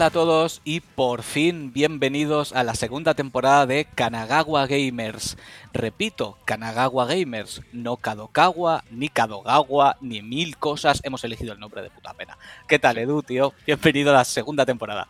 Hola a todos y por fin bienvenidos a la segunda temporada de Kanagawa Gamers. Repito, Kanagawa Gamers, no Kadokawa, ni Kadogawa, ni mil cosas. Hemos elegido el nombre de puta pena. ¿Qué tal, Edu, tío? Bienvenido a la segunda temporada.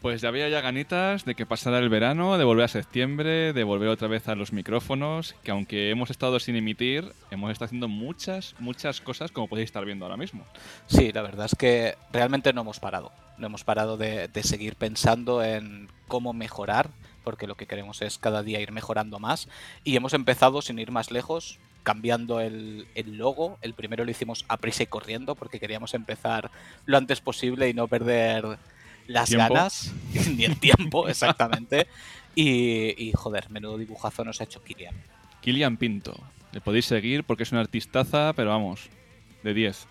Pues ya había ya ganitas de que pasara el verano, de volver a septiembre, de volver otra vez a los micrófonos, que aunque hemos estado sin emitir, hemos estado haciendo muchas, muchas cosas como podéis estar viendo ahora mismo. Sí, la verdad es que realmente no hemos parado. No hemos parado de, de seguir pensando en cómo mejorar, porque lo que queremos es cada día ir mejorando más. Y hemos empezado, sin ir más lejos, cambiando el, el, logo. El primero lo hicimos a prisa y corriendo porque queríamos empezar lo antes posible y no perder las ¿Tiempo? ganas ni el tiempo, exactamente. Y, y, joder, menudo dibujazo nos ha hecho Kilian. Kilian Pinto. Le podéis seguir porque es una artistaza, pero vamos, de 10.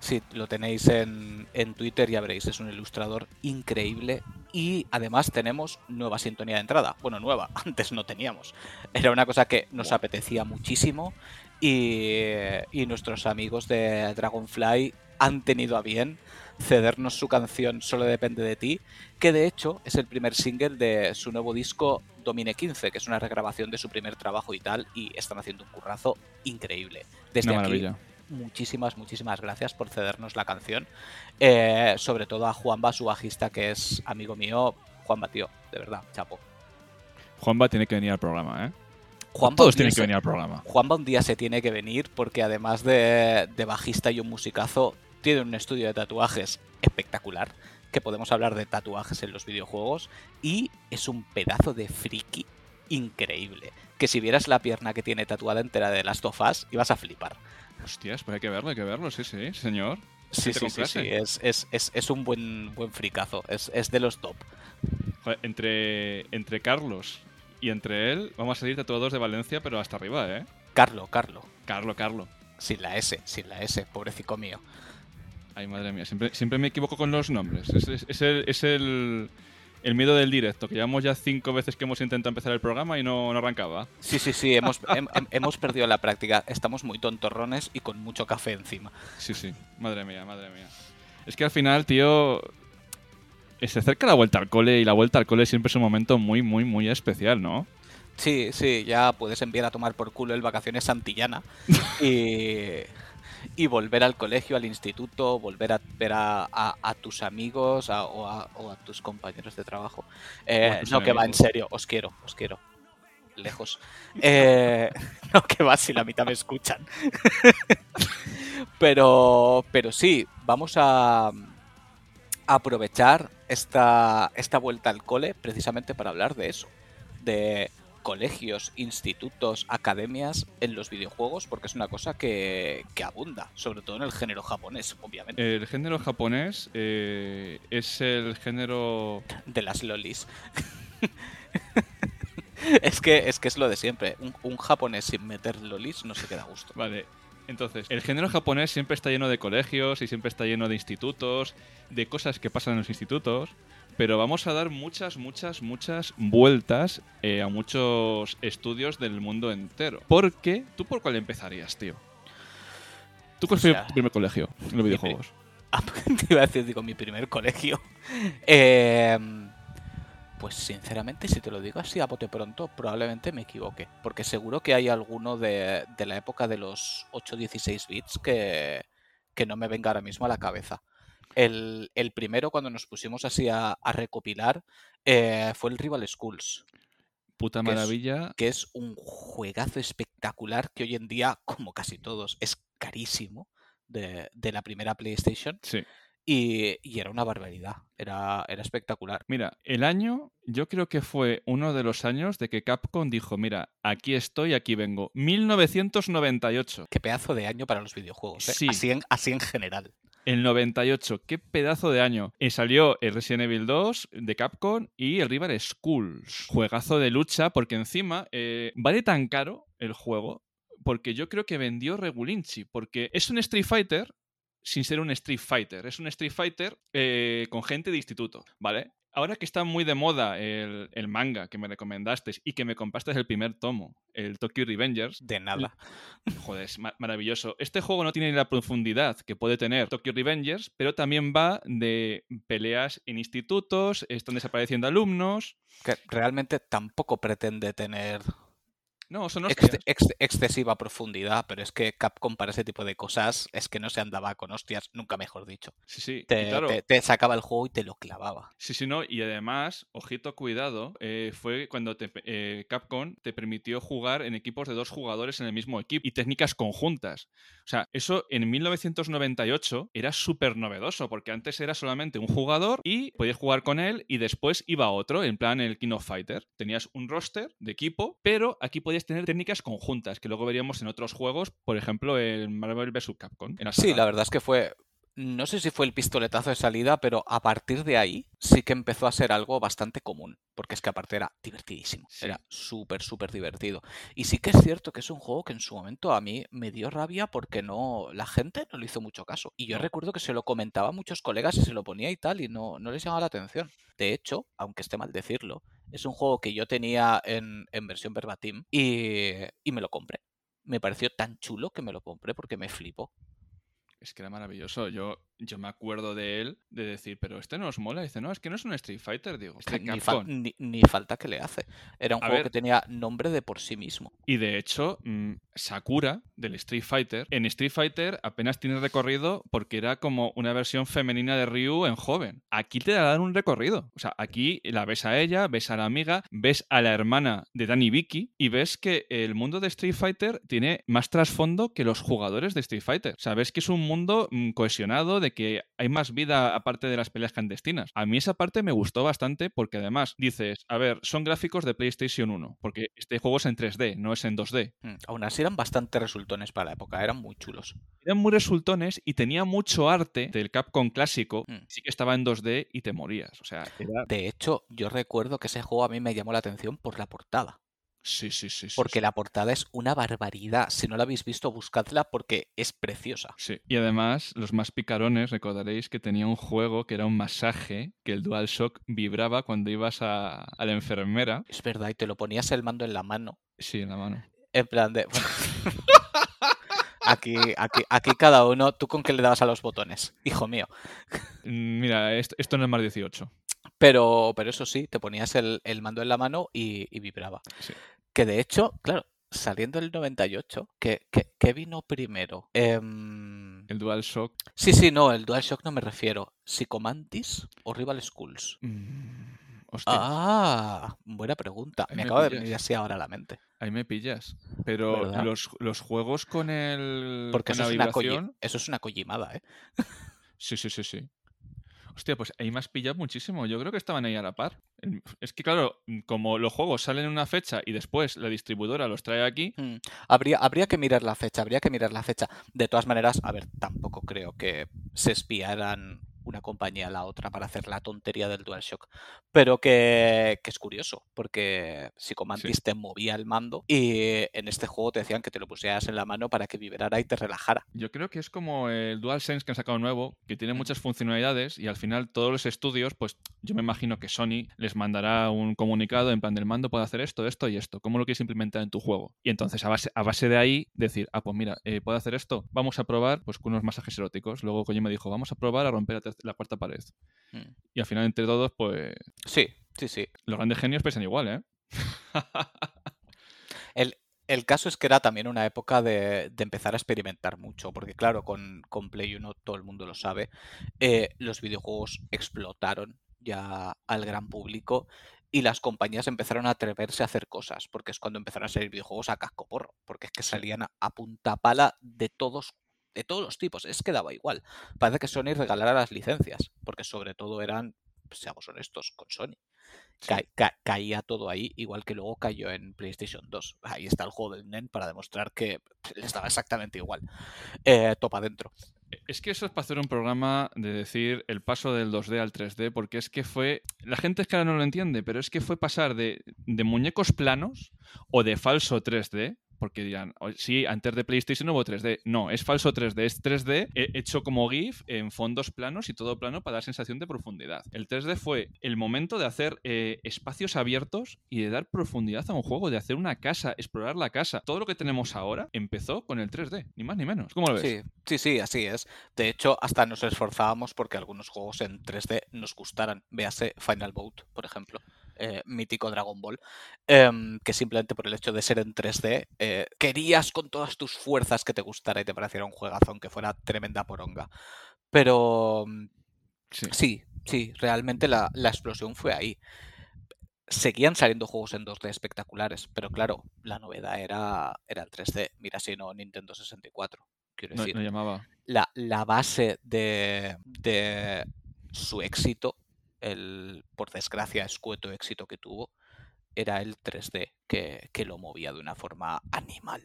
Sí, lo tenéis en, en Twitter, ya veréis, es un ilustrador increíble y además tenemos nueva sintonía de entrada. Bueno, nueva, antes no teníamos. Era una cosa que nos wow. apetecía muchísimo y, y nuestros amigos de Dragonfly han tenido a bien cedernos su canción Solo depende de ti, que de hecho es el primer single de su nuevo disco Domine 15, que es una regrabación de su primer trabajo y tal, y están haciendo un currazo increíble. Desde una aquí, muchísimas, muchísimas gracias por cedernos la canción. Eh, sobre todo a Juanba, su bajista, que es amigo mío. Juanba, tío, de verdad, chapo. Juanba tiene que venir al programa, ¿eh? Juanba Todos tienen que venir al programa. Juanba un día se tiene que venir porque además de, de bajista y un musicazo, tiene un estudio de tatuajes espectacular, que podemos hablar de tatuajes en los videojuegos, y es un pedazo de friki increíble. Que si vieras la pierna que tiene tatuada entera de Last of Us, ibas a flipar. Hostias, pues hay que verlo, hay que verlo, sí, sí, señor. Sí, sí, sí, sí, es, es, es, es, un buen, buen fricazo, es, es de los top. Joder, entre, entre Carlos y entre él, vamos a salir tatuados de Valencia, pero hasta arriba, ¿eh? Carlo, Carlo. Carlo, Carlo. Sin la S, sin la S, pobrecito mío. Ay, madre mía, siempre, siempre me equivoco con los nombres. Es, es, es, el, es el, el, miedo del directo, que llevamos ya cinco veces que hemos intentado empezar el programa y no, no arrancaba. Sí, sí, sí, hemos, hem, hemos perdido la práctica. Estamos muy tontorrones y con mucho café encima. Sí, sí, madre mía, madre mía. Es que al final, tío, se acerca la vuelta al cole y la vuelta al cole siempre es un momento muy, muy, muy especial, ¿no? Sí, sí, ya puedes enviar a tomar por culo el vacaciones Santillana y y volver al colegio, al instituto, volver a ver a, a, a tus amigos a, o, o, a, tus compañeros de trabajo. Eh, no, que va, en serio, os quiero, os quiero. Lejos. Eh, no, que va, si la mitad me escuchan. pero, pero sí, vamos a, a aprovechar esta, esta vuelta al cole precisamente para hablar de eso. De colegios, institutos, academias en los videojuegos, porque es una cosa que, que, abunda, sobre todo en el género japonés, obviamente. El género japonés eh, es el género... De las lolis. es, que, es que es lo de siempre. Un, un, japonés sin meter lolis no se queda a gusto. Vale. Entonces, el género japonés siempre está lleno de colegios y siempre está lleno de institutos, de cosas que pasan en los institutos pero vamos a dar muchas, muchas, muchas vueltas eh, a muchos estudios del mundo entero. Porque, ¿tú por cuál empezarías, tío? ¿Tú cuál o sea, fue tu primer colegio en los videojuegos? Ah, te iba a decir, digo, mi primer colegio. Eh, pues sinceramente, si te lo digo así a bote pronto, probablemente me equivoque. Porque seguro que hay alguno de, de la época de los 8-16 bits que, que no me venga ahora mismo a la cabeza. El, el, primero, cuando nos pusimos así a, a recopilar, eh, fue el Rival Schools. Puta maravilla. Que es, que es, un juegazo espectacular que hoy en día, como casi todos, es carísimo de, de la primera PlayStation. Sí. Y, y, era una barbaridad, era, era espectacular. Mira, el año yo creo que fue uno de los años de que Capcom dijo, mira, aquí estoy, aquí vengo. 1998. Qué pedazo de año para los videojuegos, ¿eh? sí. así, en, así en general. El 98, qué pedazo de año. Y salió el Resident Evil 2 de Capcom y el Rival Schools. Juegazo de lucha, porque encima eh, vale tan caro el juego, porque yo creo que vendió Regulinchi, porque es un Street Fighter sin ser un Street Fighter. Es un Street Fighter eh, con gente de instituto, ¿vale? Ahora que está muy de moda el, manga que me recomendaste y que me compraste el primer tomo, el Tokyo Revengers. De nada. Joder, es maravilloso. Este juego no tiene la profundidad que puede tener Tokyo Revengers, pero también va de peleas en institutos, están desapareciendo alumnos. Que realmente tampoco pretende tener no, son excesiva profundidad, pero es que Capcom para ese tipo de cosas es que no se andaba con hostias, nunca mejor dicho. Sí, sí. Te, sacaba el juego y te lo clavaba. Sí, sí, no. Y además, ojito, cuidado, eh, fue cuando eh, Capcom te permitió jugar en equipos de dos jugadores en el mismo equipo y técnicas conjuntas. O sea, eso en 1998 era súper novedoso, porque antes era solamente un jugador y podías jugar con él y después iba otro, en plan el King of Fighter. Tenías un roster de equipo, pero aquí podías tener técnicas conjuntas, que luego veríamos en otros juegos, por ejemplo, en Marvel vs. Capcom. sí, la verdad es que fue no sé si fue el pistoletazo de salida, pero a partir de ahí sí que empezó a ser algo bastante común, porque es que aparte era divertidísimo, era súper, súper divertido. Y sí que es cierto que es un juego que en su momento a mí me dio rabia porque no la gente no le hizo mucho caso. Y yo recuerdo que se lo comentaba a muchos colegas y se lo ponía y tal, y no, no les llamaba la atención. De hecho, aunque esté mal decirlo, es un juego que yo tenía en, versión verbatim y, y me lo compré. Me pareció tan chulo que me lo compré porque me flipó. Es que era maravilloso. Yo, yo me acuerdo de él de decir, pero este no os mola. dice, no, es que no es un Street Fighter, digo. ni, ni, falta que le hace. Era un juego que tenía nombre de por sí mismo. Y de hecho, mm, Sakura del Street Fighter, en Street Fighter apenas tiene recorrido porque era como una versión femenina de Ryu en joven. Aquí te dan un recorrido. O sea, aquí la ves a ella, ves a la amiga, ves a la hermana de Danny Vicky y ves que el mundo de Street Fighter tiene más trasfondo que los jugadores de Street Fighter. O sea, ves que es un mundo mundo mm, cohesionado, de que hay más vida aparte de las peleas clandestinas. A mí esa parte me gustó bastante porque además dices, a ver, son gráficos de PlayStation 1, porque este juego es en 3D, no es en 2D. Mm, aún así eran bastante resultones para la época, eran muy chulos. Eran muy resultones y tenía mucho arte del Capcom clásico, mm. sí que estaba en 2D y te morías. O sea, De hecho, yo recuerdo que ese juego a mí me llamó la atención por la portada. Sí, sí, sí. Porque la portada es una barbaridad. Si no la habéis visto, buscadla porque es preciosa. Sí. Y además, los más picarones recordaréis que tenía un juego que era un masaje, que el DualShock vibraba cuando ibas a, la enfermera. Es verdad, y te lo ponías el mando en la mano. Sí, en la mano. En plan de. Aquí, aquí, aquí cada uno, ¿tú con qué le dabas a los botones? Hijo mío. Mm, mira, esto, no es más 18. Pero, pero eso sí, te ponías el, mando en la mano y, vibraba. Que de hecho, claro, saliendo el 98, ¿qué, qué, vino primero? Em, el DualShock. Sí, sí, no, el DualShock no me refiero. ¿Psicomantis o Rival Schools? Mm, ah, buena pregunta. me, acaba de venir así ahora a la mente. Ahí me pillas. Pero los, juegos con el. Porque eso, es una eso es una collimada, ¿eh? sí, sí, sí, sí. Hostia, pues ahí me has pillado muchísimo. Yo creo que estaban ahí a la par. Es que, claro, como los juegos salen en una fecha y después la distribuidora los trae aquí. Mm, habría, habría que mirar la fecha, habría que mirar la fecha. De todas maneras, a ver, tampoco creo que se espiaran una compañía a la otra para hacer la tontería del DualShock. Pero que, es curioso, porque Psychomantis te movía el mando y en este juego te decían que te lo pusieras en la mano para que vibrara y te relajara. Yo creo que es como el DualSense que han sacado nuevo, que tiene muchas funcionalidades y al final todos los estudios, pues yo me imagino que Sony les mandará un comunicado en plan del mando puede hacer esto, esto y esto. ¿Cómo lo quieres implementar en tu juego? Y entonces a base, a base de ahí decir, ah, pues mira, eh, puedo hacer esto, vamos a probar pues con unos masajes eróticos. Luego me dijo, vamos a probar a romper la cuarta pared. Mm. Y al final, entre todos, pues. Sí, sí, sí. Los grandes genios pesan igual, ¿eh? el, caso es que era también una época de, empezar a experimentar mucho, porque claro, con, con, Play 1 todo el mundo lo sabe, eh, los videojuegos explotaron ya al gran público y las compañías empezaron a atreverse a hacer cosas, porque es cuando empezaron a salir videojuegos a casco porro, porque es que salían a punta pala de todos de todos los tipos, es que daba igual. Parece que Sony regalara las licencias, porque sobre todo eran, seamos honestos, con Sony. caía todo ahí, igual que luego cayó en PlayStation 2. Ahí está el juego del NEN para demostrar que le estaba exactamente igual. Eh, topa dentro. E, es que eso es para hacer un programa de decir el paso del 2D al 3D, porque es que fue. La gente es que ahora no lo entiende, pero es que fue pasar de, de muñecos planos o de falso 3D porque dirán, sí, antes de PlayStation hubo 3D. No, es falso 3D, es 3D hecho como GIF en fondos planos y todo plano para dar sensación de profundidad. El 3D fue el momento de hacer eh, espacios abiertos y de dar profundidad a un juego, de hacer una casa, explorar la casa. Todo lo que tenemos ahora empezó con el 3D, ni más ni menos. ¿Cómo lo ves? Sí, sí, sí, así es. De hecho, hasta nos esforzábamos porque algunos juegos en 3D nos gustaran. Véase Final Boat, por ejemplo. Eh, mítico Dragon Ball, em, que simplemente por el hecho de ser en 3D, eh, querías con todas tus fuerzas que te gustara y te pareciera un juegazo, aunque fuera tremenda poronga. Pero mm, sí, sí, realmente la, explosión fue ahí. Seguían saliendo juegos en 2D espectaculares, pero claro, la novedad era, era el 3D. Mira si no Nintendo 64. Quiero decir, llamaba. La, la base de, de su éxito el, por desgracia, escueto éxito que tuvo, era el 3D, que, lo movía de una forma animal.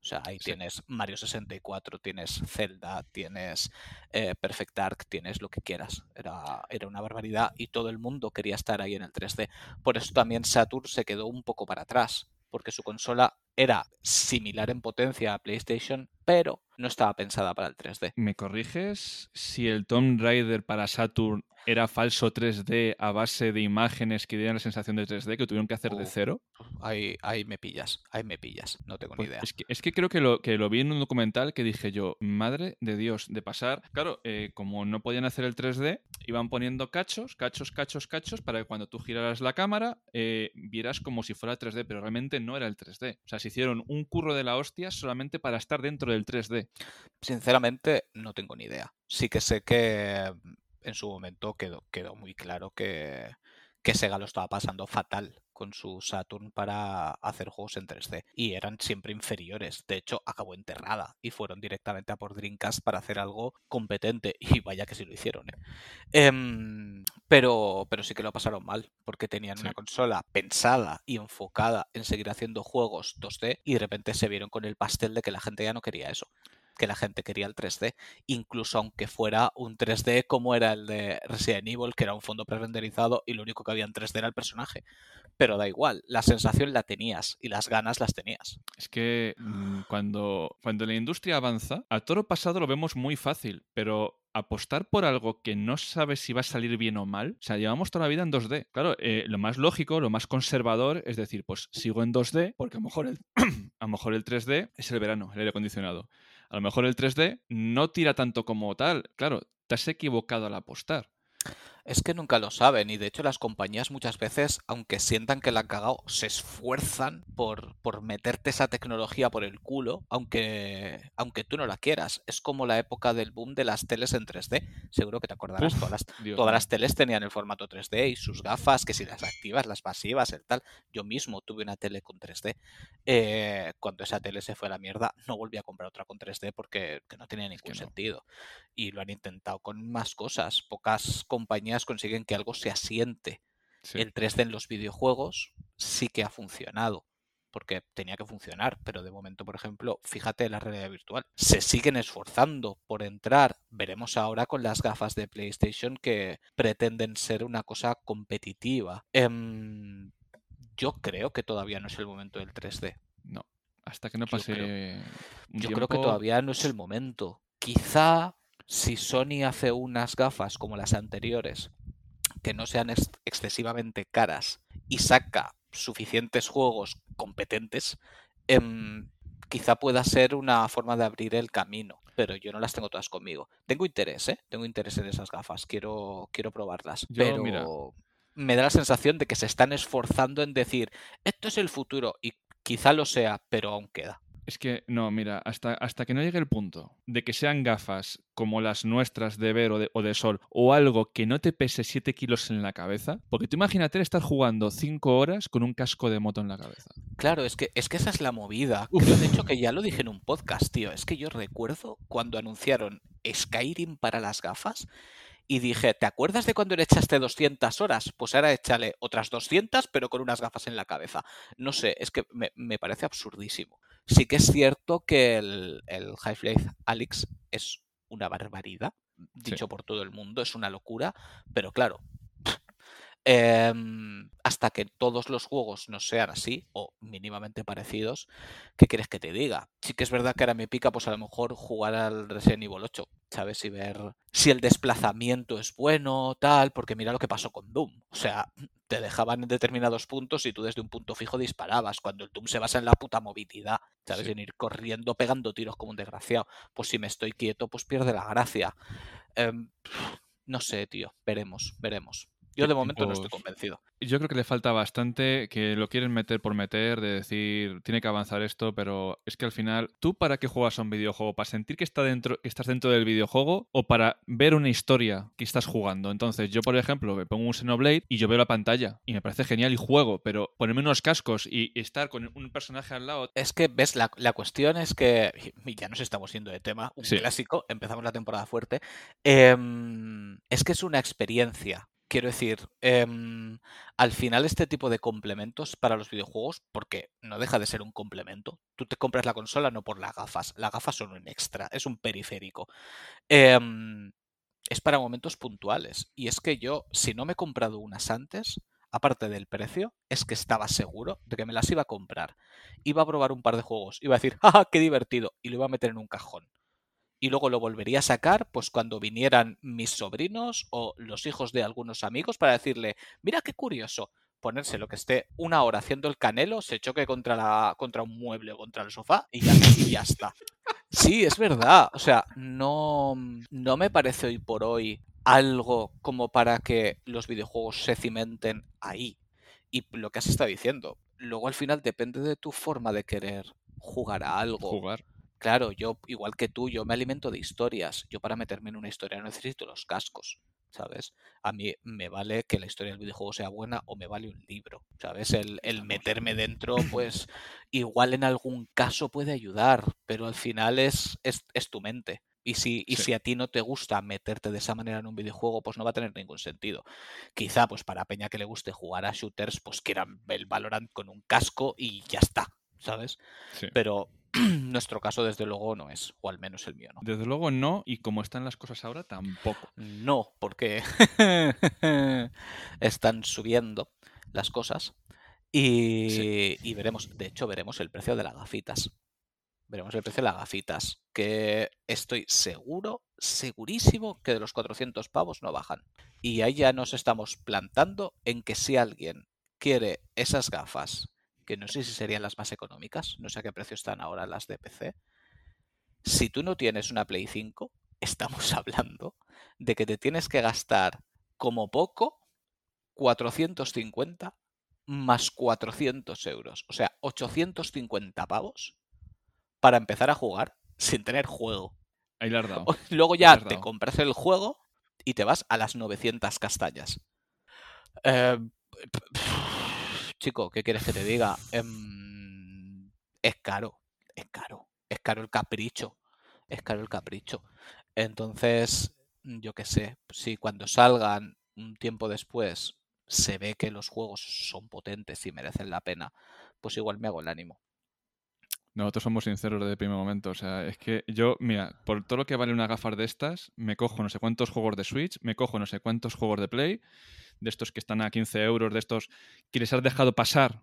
O sea, ahí tienes Mario 64, tienes Zelda, tienes eh, Perfect Dark, tienes lo que quieras. Era, era una barbaridad y todo el mundo quería estar ahí en el 3D. Por eso también Saturn se quedó un poco para atrás, porque su consola era similar en potencia a PlayStation, pero no estaba pensada para el 3D. ¿Me corriges si el Tomb Raider para Saturn era falso 3D a base de imágenes que dieran la sensación de 3D que tuvieron que hacer de cero? Ahí, ahí me pillas, ahí me pillas, no tengo ni pues idea. Es que, es que creo que lo, que lo vi en un documental que dije yo, madre de Dios, de pasar, claro, eh, como no podían hacer el 3D, iban poniendo cachos, cachos, cachos, cachos, para que cuando tú giraras la cámara eh, vieras como si fuera 3D, pero realmente no era el 3D. O sea, hicieron un curro de la hostia solamente para estar dentro del 3D. Sinceramente, no tengo ni idea. Sí que sé que mm, en su momento quedó, quedó muy claro que, que Sega lo estaba pasando fatal con su Saturn para hacer juegos en 3D y eran siempre inferiores. De hecho, acabó enterrada y fueron directamente a por Dreamcast para hacer algo competente y vaya que sí lo hicieron. ¿eh? Em, pero, pero sí que lo pasaron mal porque tenían una consola pensada y enfocada en seguir haciendo juegos 2D y de repente se vieron con el pastel de que la gente ya no quería eso que la gente quería el 3D, incluso aunque fuera un 3D como era el de Resident Evil, que era un fondo pre-renderizado y lo único que había en 3D era el personaje. Pero da igual, la sensación la tenías y las ganas las tenías. Es que mm, cuando, cuando la industria avanza, a toro pasado lo vemos muy fácil, pero apostar por algo que no sabes si va a salir bien o mal, o sea, llevamos toda la vida en 2D. Claro, eh, lo más lógico, lo más conservador es decir, pues sigo en 2D porque a lo mejor el, a lo mejor el 3D es el verano, el aire acondicionado. A lo mejor el 3D no tira tanto como tal. Claro, te has equivocado al apostar. Es que nunca lo saben y de hecho las compañías muchas veces, aunque sientan que la han cagado, se esfuerzan por, por meterte esa tecnología por el culo, aunque, aunque tú no la quieras. Es como la época del boom de las teles en 3D. Seguro que te acordarás, todas, las, todas las teles tenían el formato 3D y sus gafas, que si las activas, las pasivas, el tal. Yo mismo tuve una tele con 3D. Eh, cuando esa tele se fue a la mierda, no volví a comprar otra con 3D porque no tenía ningún sentido. Y lo han intentado con más cosas. Pocas compañías consiguen que algo se asiente. El 3D en los videojuegos sí que ha funcionado, porque tenía que funcionar, pero de momento, por ejemplo, fíjate la realidad virtual. Se siguen esforzando por entrar. Veremos ahora con las gafas de PlayStation que pretenden ser una cosa competitiva. Em, yo creo que todavía no es el momento del 3D. No, hasta que no pase. Yo creo, que todavía no es el momento. Quizá si Sony hace unas gafas como las anteriores, que no sean excesivamente caras y saca suficientes juegos competentes, em, quizá pueda ser una forma de abrir el camino, pero yo no las tengo todas conmigo. Tengo interés, ¿eh? Tengo interés en esas gafas, quiero, quiero probarlas, pero me da la sensación de que se están esforzando en decir, esto es el futuro, y quizá lo sea, pero aún queda. Es que, no, mira, hasta, hasta que no llegue el punto de que sean gafas como las nuestras de ver o de, sol, o algo que no te pese 7 kilos en la cabeza, porque tú imagínate estar jugando 5 horas con un casco de moto en la cabeza. Claro, es que, es que esa es la movida. Creo, de hecho, que ya lo dije en un podcast, tío. Es que yo recuerdo cuando anunciaron Skyrim para las gafas y dije, ¿te acuerdas de cuando le echaste 200 horas? Pues ahora échale otras 200, pero con unas gafas en la cabeza. No sé, es que me, me parece absurdísimo. Sí que es cierto que el, el Half-Life Alyx es una barbaridad, dicho por todo el mundo, es una locura, pero claro, Em, hasta que todos los juegos no sean así o mínimamente parecidos, ¿qué quieres que te diga? Sí que es verdad que ahora me pica, pues a lo mejor jugar al Resident Evil 8, ¿sabes? Y ver si el desplazamiento es bueno, tal, porque mira lo que pasó con Doom. O sea, te dejaban en determinados puntos y tú desde un punto fijo disparabas, cuando el Doom se basa en la puta movilidad, ¿sabes? En ir corriendo, pegando tiros como un desgraciado. Pues si me estoy quieto, pues pierde la gracia. Em, no sé, tío, veremos, veremos. Yo de momento no estoy convencido. Yo creo que le falta bastante, que lo quieren meter por meter, de decir, tiene que avanzar esto, pero es que al final, ¿tú para qué juegas a un videojuego? ¿Para sentir que, está dentro, que estás dentro del videojuego o para ver una historia que estás jugando? Entonces, yo, por ejemplo, me pongo un Xenoblade y yo veo la pantalla y me parece genial y juego, pero ponerme unos cascos y estar con un personaje al lado... Es que, ves, la, cuestión es que, ya nos estamos yendo de tema, un clásico, empezamos la temporada fuerte, em, es que es una experiencia Quiero decir, em, al final este tipo de complementos para los videojuegos, porque no deja de ser un complemento, tú te compras la consola no por las gafas, las gafas son un extra, es un periférico. Em, es para momentos puntuales. Y es que yo, si no me he comprado unas antes, aparte del precio, es que estaba seguro de que me las iba a comprar. Iba a probar un par de juegos, iba a decir, ¡ah, qué divertido! Y lo iba a meter en un cajón y luego lo volvería a sacar pues cuando vinieran mis sobrinos o los hijos de algunos amigos para decirle, mira qué curioso, ponerse lo que esté una hora haciendo el canelo, se choque contra, la, contra un mueble o contra el sofá y ya, está. Sí, es verdad. O sea, no, no me parece hoy por hoy algo como para que los videojuegos se cimenten ahí. Y lo que has estado diciendo, luego al final depende de tu forma de querer jugar a algo. Jugar. Claro, yo, igual que tú, yo me alimento de historias. Yo para meterme en una historia no necesito los cascos, ¿sabes? A mí me vale que la historia del videojuego sea buena o me vale un libro, ¿sabes? El, meterme dentro, pues igual en algún caso puede ayudar, pero al final es, es, tu mente. Y si, y si a ti no te gusta meterte de esa manera en un videojuego, pues no va a tener ningún sentido. Quizá, pues para Peña que le guste jugar a shooters, pues quieran el Valorant con un casco y ya está, ¿sabes? Pero Nuestro caso, desde luego, no es, o al menos el mío no. Desde luego no, y como están las cosas ahora, tampoco. No, porque están subiendo las cosas y, y, veremos, de hecho, veremos el precio de las gafitas. Veremos el precio de las gafitas, que estoy seguro, segurísimo que de los 400 pavos no bajan. Y ahí ya nos estamos plantando en que si alguien quiere esas gafas que no sé si serían las más económicas, no sé a qué precio están ahora las de PC. Si tú no tienes una Play 5, estamos hablando de que te tienes que gastar como poco 450 más 400 euros, o sea, 850 pavos para empezar a jugar sin tener juego. Ahí le has dado. Luego ya te compras el juego y te vas a las 900 castañas. Eh, chico, ¿qué quieres que te diga? Em, es caro, es caro, es caro el capricho, es caro el capricho. Entonces, yo qué sé, si cuando salgan un tiempo después se ve que los juegos son potentes y merecen la pena, pues igual me hago el ánimo. Nosotros somos sinceros desde el primer momento. O sea, es que yo, mira, por todo lo que vale una gafas de estas, me cojo no sé cuántos juegos de Switch, me cojo no sé cuántos juegos de Play de estos que están a 15 euros, de estos que les has dejado pasar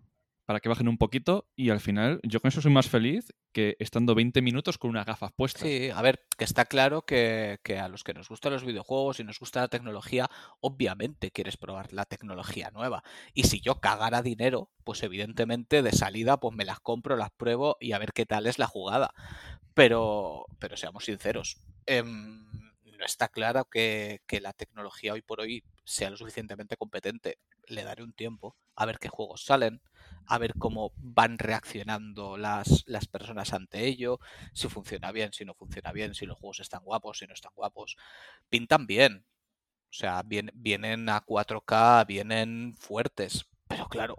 para que bajen un poquito y al final yo con eso soy más feliz que estando 20 minutos con unas gafas puestas. Sí, a ver, que está claro que, a los que nos gustan los videojuegos y nos gusta la tecnología, obviamente quieres probar la tecnología nueva. Y si yo cagara dinero, pues evidentemente de salida pues me las compro, las pruebo y a ver qué tal es la jugada. Pero, pero seamos sinceros. Em, no está claro que, la tecnología hoy por hoy sea lo suficientemente competente. Le daré un tiempo a ver qué juegos salen, a ver cómo van reaccionando las, las personas ante ello, si funciona bien, si no funciona bien, si los juegos están guapos, si no están guapos. Pintan bien. O sea, vienen a 4K, vienen fuertes. Pero claro,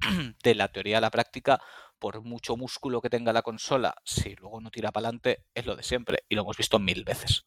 de la teoría a la práctica, por mucho músculo que tenga la consola, si luego no tira para adelante, es lo de siempre. Y lo hemos visto mil veces.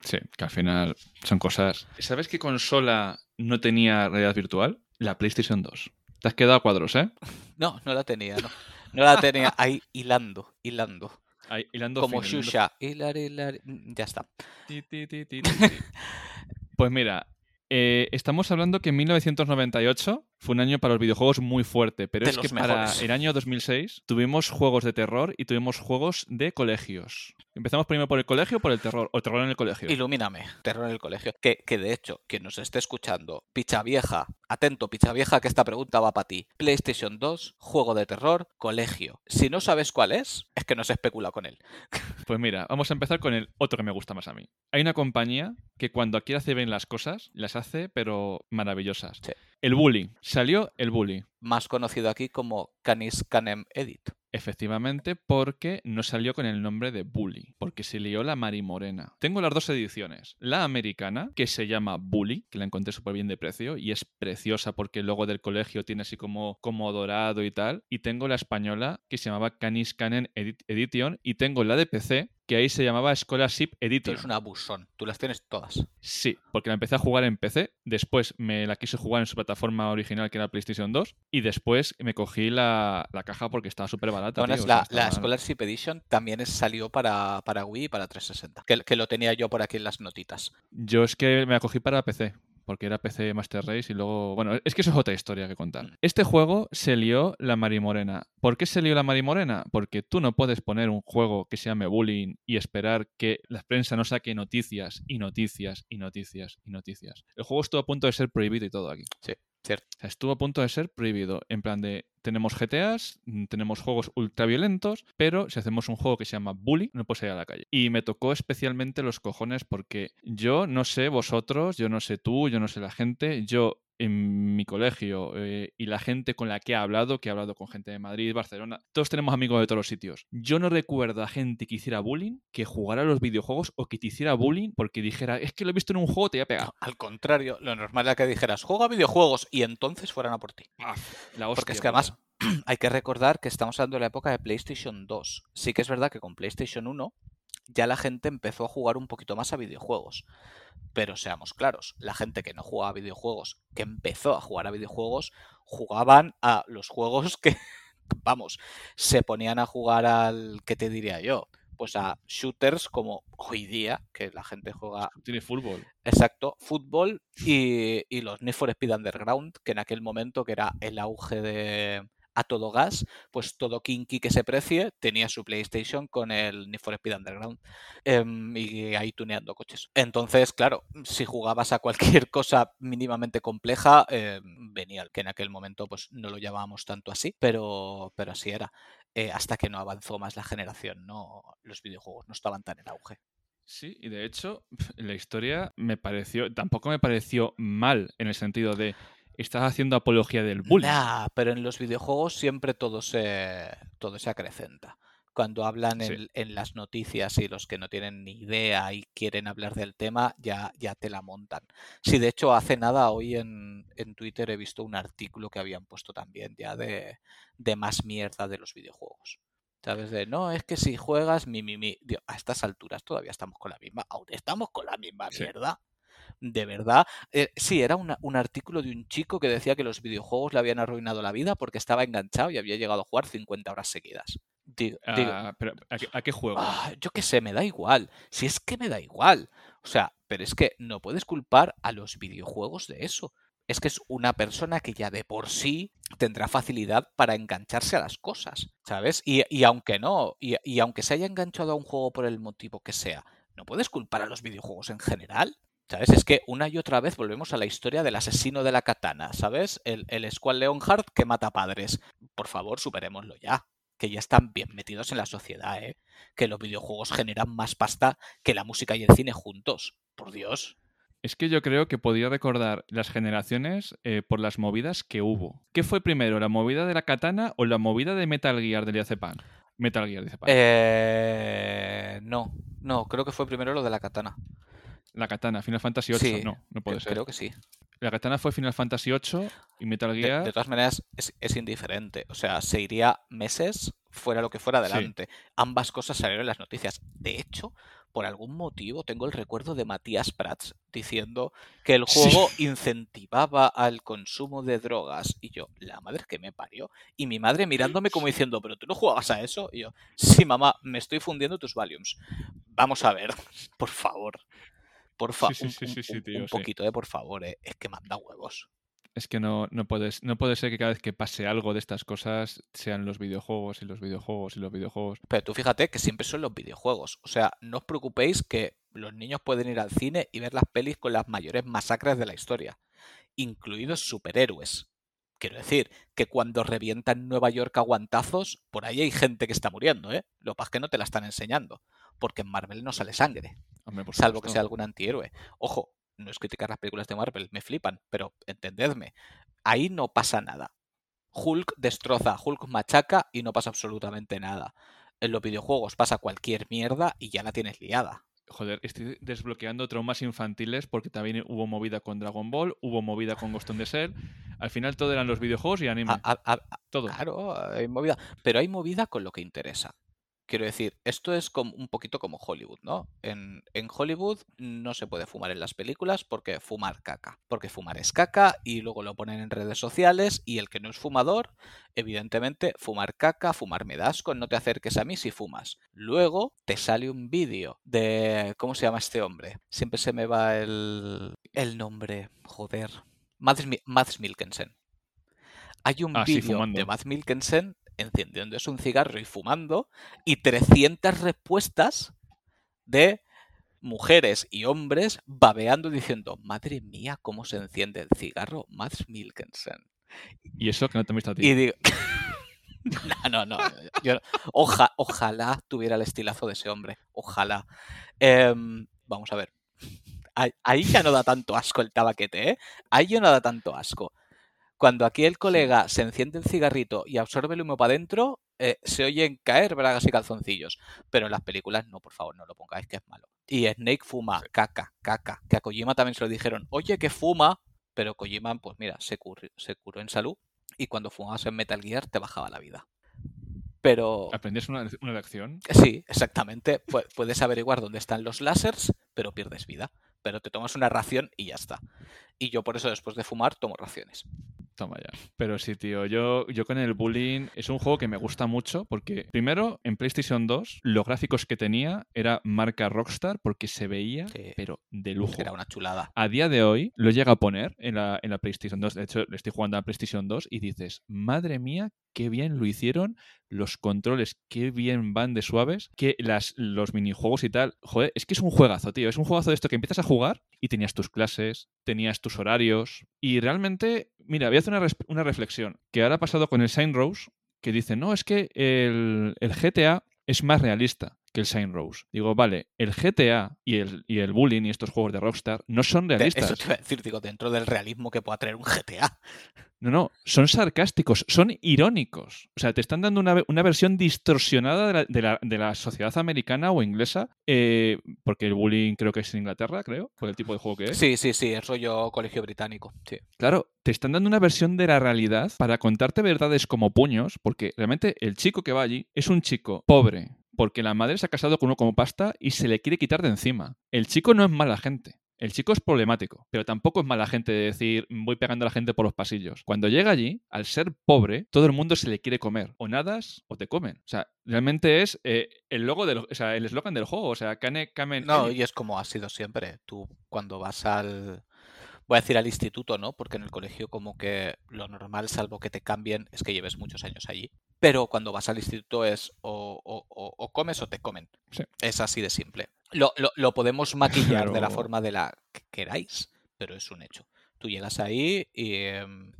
Sí, que al final son cosas. ¿Sabes qué consola no tenía realidad virtual? La PlayStation 2. Te has quedado a cuadros, ¿eh? No, no la tenía, no. No la tenía ahí hilando, hilando. Ahí, hilando Como Shusha. Hilar, hilar... Ya está. pues mira, Eh, estamos hablando que en 1998 fue un año para los videojuegos muy fuerte, pero De es que para el año 2006 tuvimos juegos de terror y tuvimos juegos de colegios. Empezamos primero por el colegio o por el terror, o terror en el colegio. Ilumíname, terror en el colegio. Que, que de hecho, quien nos esté escuchando, picha vieja, atento, picha vieja, que esta pregunta va para ti. PlayStation 2, juego de terror, colegio. Si no sabes cuál es, es que no se especula con él. Pues mira, vamos a empezar con el otro que me gusta más a mí. Hay una compañía que cuando quiere hacer bien las cosas, las hace, pero maravillosas. Sí. El Bully. Salió el Bully. Más conocido aquí como Canis Canem Edit. Efectivamente, porque no salió con el nombre de Bully, porque se lió la Mari Morena. Tengo las dos ediciones. La americana, que se llama Bully, que la encontré súper bien de precio y es preciosa porque el logo del colegio tiene así como, como dorado y tal. Y tengo la española, que se llamaba Canis Canen Edit- Edition, y tengo la de PC, que ahí se llamaba Scholarship Tú Edition. eres un abusón. Tú las tienes todas. Sí, porque la empecé a jugar en PC, después me la quise jugar en su plataforma original que era PlayStation 2 y después me cogí la, la caja porque estaba súper barata. Bueno, tío, es o sea, la, la Scholarship Edition también es- salió para, para Wii y para 360. Que, que lo tenía yo por aquí en las notitas. Yo es que me la cogí para PC, porque era PC Master Race y luego... Bueno, es que eso es otra historia que contar. Este juego se lió la Marimorena. ¿Por qué se lió la Marimorena? Porque tú no puedes poner un juego que se llame Bullying y esperar que la prensa no saque noticias y noticias y noticias y noticias. El juego estuvo a punto de ser prohibido y todo aquí. Estuvo a punto de ser prohibido. En plan de, tenemos GTAs, mm, tenemos juegos ultraviolentos, pero si hacemos un juego que se llama Bully, no puedes salir a la calle. Y me tocó especialmente los cojones porque yo no sé vosotros, yo no sé tú, yo no sé la gente, yo en mi colegio eh, y la gente con la que he hablado, que he hablado con gente de Madrid, Barcelona, todos tenemos amigos de todos los sitios. Yo no recuerdo a gente que hiciera bullying, que jugara a los videojuegos o que te hiciera bullying porque dijera, es que lo he visto en un juego, te voy a pegar. Al contrario, lo normal era que dijeras, juega videojuegos y entonces fueran a por ti. Paf, la hostia Porque es que además hay que recordar que estamos hablando de la época de PlayStation 2. Sí que es verdad que con PlayStation 1 ya la gente empezó a jugar un poquito más a videojuegos. Pero seamos claros, la gente que no jugaba a videojuegos, que empezó a jugar a videojuegos, jugaban a los juegos que, vamos, se ponían a jugar al, ¿qué te diría yo? Pues a shooters como hoy día, que la gente juega Tiene fútbol. Exacto, fútbol y, y los Need for Speed Underground, que en aquel momento que era el auge de a todo gas, pues todo kinky que se precie tenía su PlayStation con el Need for Speed Underground em, y ahí tuneando coches. Entonces, claro, si jugabas a cualquier cosa mínimamente compleja, em, venía el que en aquel momento pues no lo llamábamos tanto así, pero, pero así era. Eh, hasta que no avanzó más la generación, no los videojuegos no estaban tan en auge. Sí, y de hecho, la historia me pareció, tampoco me pareció mal en el sentido de estás haciendo apología del bullying. Nah, pero en los videojuegos siempre todo se, todo se acrecenta. Cuando hablan en, Sí. en las noticias y los que no tienen ni idea y quieren hablar del tema, ya, ya te la montan. Sí, de hecho, hace nada hoy en, en Twitter he visto un artículo que habían puesto también ya de, de más mierda de los videojuegos. ¿Sabes? De, no, es que si juegas, mi, mi, mi. A estas alturas todavía estamos con la misma. Aún estamos con la misma mierda. De verdad. Eh, sí, era una- un artículo de un chico que decía que los videojuegos le habían arruinado la vida porque estaba enganchado y había llegado a jugar 50 horas seguidas. Digo, digo, Ah, pero ¿a qué, a qué juego? "Ah, yo qué sé, me da igual. Si es que me da igual. O sea, pero es que no puedes culpar a los videojuegos de eso. Es que es una persona que ya de por sí tendrá facilidad para engancharse a las cosas, ¿sabes? Y, y aunque no, y, y aunque se haya enganchado a un juego por el motivo que sea, no puedes culpar a los videojuegos en general. ¿Sabes? Es que una y otra vez volvemos a la historia del asesino de la katana, ¿sabes? El, el Squall Leonhard que mata padres. Por favor, superémoslo ya. Que ya están bien metidos en la sociedad, ¿eh? Que los videojuegos generan más pasta que la música y el cine juntos. Por Dios. Es que yo creo que podría recordar las generaciones eh, por las movidas que hubo. ¿Qué fue primero, la movida de la katana o la movida de Metal Gear de Diazepam? Metal Gear Diazepam. Eh, no, no, creo que fue primero lo de la katana. La katana, Final Fantasy VIII. Sí, no, no puede Creo, ser. creo que sí. La katana fue Final Fantasy VIII y Metal Gear. de todas maneras, es, es indiferente. O sea, se iría meses fuera lo que fuera Sí. adelante. Ambas cosas salieron en las noticias. De hecho, por algún motivo tengo el recuerdo de Matías Prats diciendo que el Sí. juego incentivaba al consumo de drogas. Y yo, la madre que me parió. Y mi madre mirándome como diciendo, ¿pero tú no jugabas a eso? Y yo, sí, mamá, me estoy fundiendo tus Valiums. Vamos a ver, por favor. Por favor, Sí, sí, un, sí, poquito, eh, por favor, eh. Es que manda huevos. Es que no, no, puedes, no puede ser que cada vez que pase algo de estas cosas sean los videojuegos y los videojuegos y los videojuegos. Pero tú fíjate que siempre son los videojuegos. O sea, no os preocupéis que los niños pueden ir al cine y ver las pelis con las mayores masacres de la historia, incluidos superhéroes. Quiero decir, que cuando revientan Nueva York a guantazos, por ahí hay gente que está muriendo, ¿eh? Lo que pasa es que no te la están enseñando, porque en Marvel no sale sangre, Hombre, por salvo que sea algún antihéroe. Ojo, no es criticar las películas de Marvel, me flipan, pero entendedme, ahí no pasa nada. Hulk destroza, Hulk machaca y no pasa absolutamente nada. En los videojuegos pasa cualquier mierda y ya la tienes liada. Joder, estoy desbloqueando traumas infantiles porque también hubo movida con Dragon Ball, hubo movida con Ghost in the Shell. Al final todo eran los videojuegos y anime. A- a- a- todo. claro, hay movida. Pero hay movida con lo que interesa. Quiero decir, esto es como, un poquito como Hollywood, ¿no? En, en Hollywood no se puede fumar en las películas porque fumar caca. Porque fumar es caca y luego lo ponen en redes sociales y el que no es fumador, evidentemente, fumar caca, fumar me da asco, no te acerques a mí si fumas. Luego te sale un vídeo de... ¿Cómo se llama este hombre? Siempre se me va el, el nombre. Joder. Mads, Mads Mikkelsen. Hay un Ah, vídeo de Mads Mikkelsen encendiéndose un cigarro y fumando y 300 respuestas de mujeres y hombres babeando diciendo, madre mía, cómo se enciende el cigarro, Mads Mikkelsen. Y eso que no te he visto a ti. Y digo, no, no, no. yo- oja- ojalá tuviera el estilazo de ese hombre. Ojalá. Em, vamos a ver. Ahí, ahí ya no da tanto asco el tabaquete, ¿eh? Ahí ya no da tanto asco. Cuando aquí el colega se enciende el cigarrito y absorbe el humo para adentro, eh, se oyen caer bragas y calzoncillos. Pero en las películas no, por favor, no lo pongáis, que es malo. Y Snake fuma, caca, caca. Que a Kojima también se lo dijeron, oye, que fuma. Pero Kojima, pues mira, se, se curó en salud y cuando fumabas en Metal Gear te bajaba la vida. Pero ¿Aprendías una, una lección? sí, exactamente, pu- puedes averiguar dónde están los lásers, pero pierdes vida. Pero te tomas una ración y ya está. Y yo por eso después de fumar tomo raciones. Toma ya. Pero sí, tío, yo, yo con el bullying es un juego que me gusta mucho porque, primero, en PlayStation 2, los gráficos que tenía era marca Rockstar porque se veía, Sí. pero de lujo. Era una chulada. A día de hoy lo llega a poner en la, en la PlayStation 2. De hecho, le estoy jugando a la PlayStation 2 y dices, madre mía, qué bien lo hicieron. Los controles, qué bien van de suaves. Que las, los minijuegos y tal. Joder, es que es un juegazo, tío. Es un juegazo de esto que empiezas a jugar y tenías tus clases, tenías tus horarios. Y realmente, mira, voy a hacer una, reflexión. Que ahora ha pasado con el Saint Rose, que dice, no, es que el GTA es más realista que el Saint Rose. Digo, vale, el GTA y el, y el Bullying y estos juegos de Rockstar no son realistas. Eso te iba a decir, digo, dentro del realismo que pueda traer un GTA. No, no, son sarcásticos, son irónicos. O sea, te están dando una, una versión distorsionada de la, de la- de la sociedad americana o inglesa, eh, porque el bullying creo que es en Inglaterra, creo, por el tipo de juego que es. Sí, sí, sí, es rollo colegio británico. Sí. Claro, te están dando una versión de la realidad para contarte verdades como puños, porque realmente el chico que va allí es un chico pobre, porque la madre se ha casado con uno como pasta y se le quiere quitar de encima. El chico no es mala gente. El chico es problemático, pero tampoco es mala gente de decir voy pegando a la gente por los pasillos. Cuando llega allí, al ser pobre, todo el mundo se le quiere comer. O nadas o te comen. O sea, realmente es eh, el logo del, o sea, el eslogan del juego. O sea, Kane Kamen. No, y es como ha sido siempre. Tú cuando vas al... Voy a decir al instituto, ¿no? Porque en el colegio como que lo normal, salvo que te cambien, es que lleves muchos años allí. Pero cuando vas al instituto es o, o- o- o comes o te comen. Sí. Es así de simple. Lo, lo- lo podemos maquillar de la forma de la que queráis, pero es un hecho. Tú llegas ahí y em,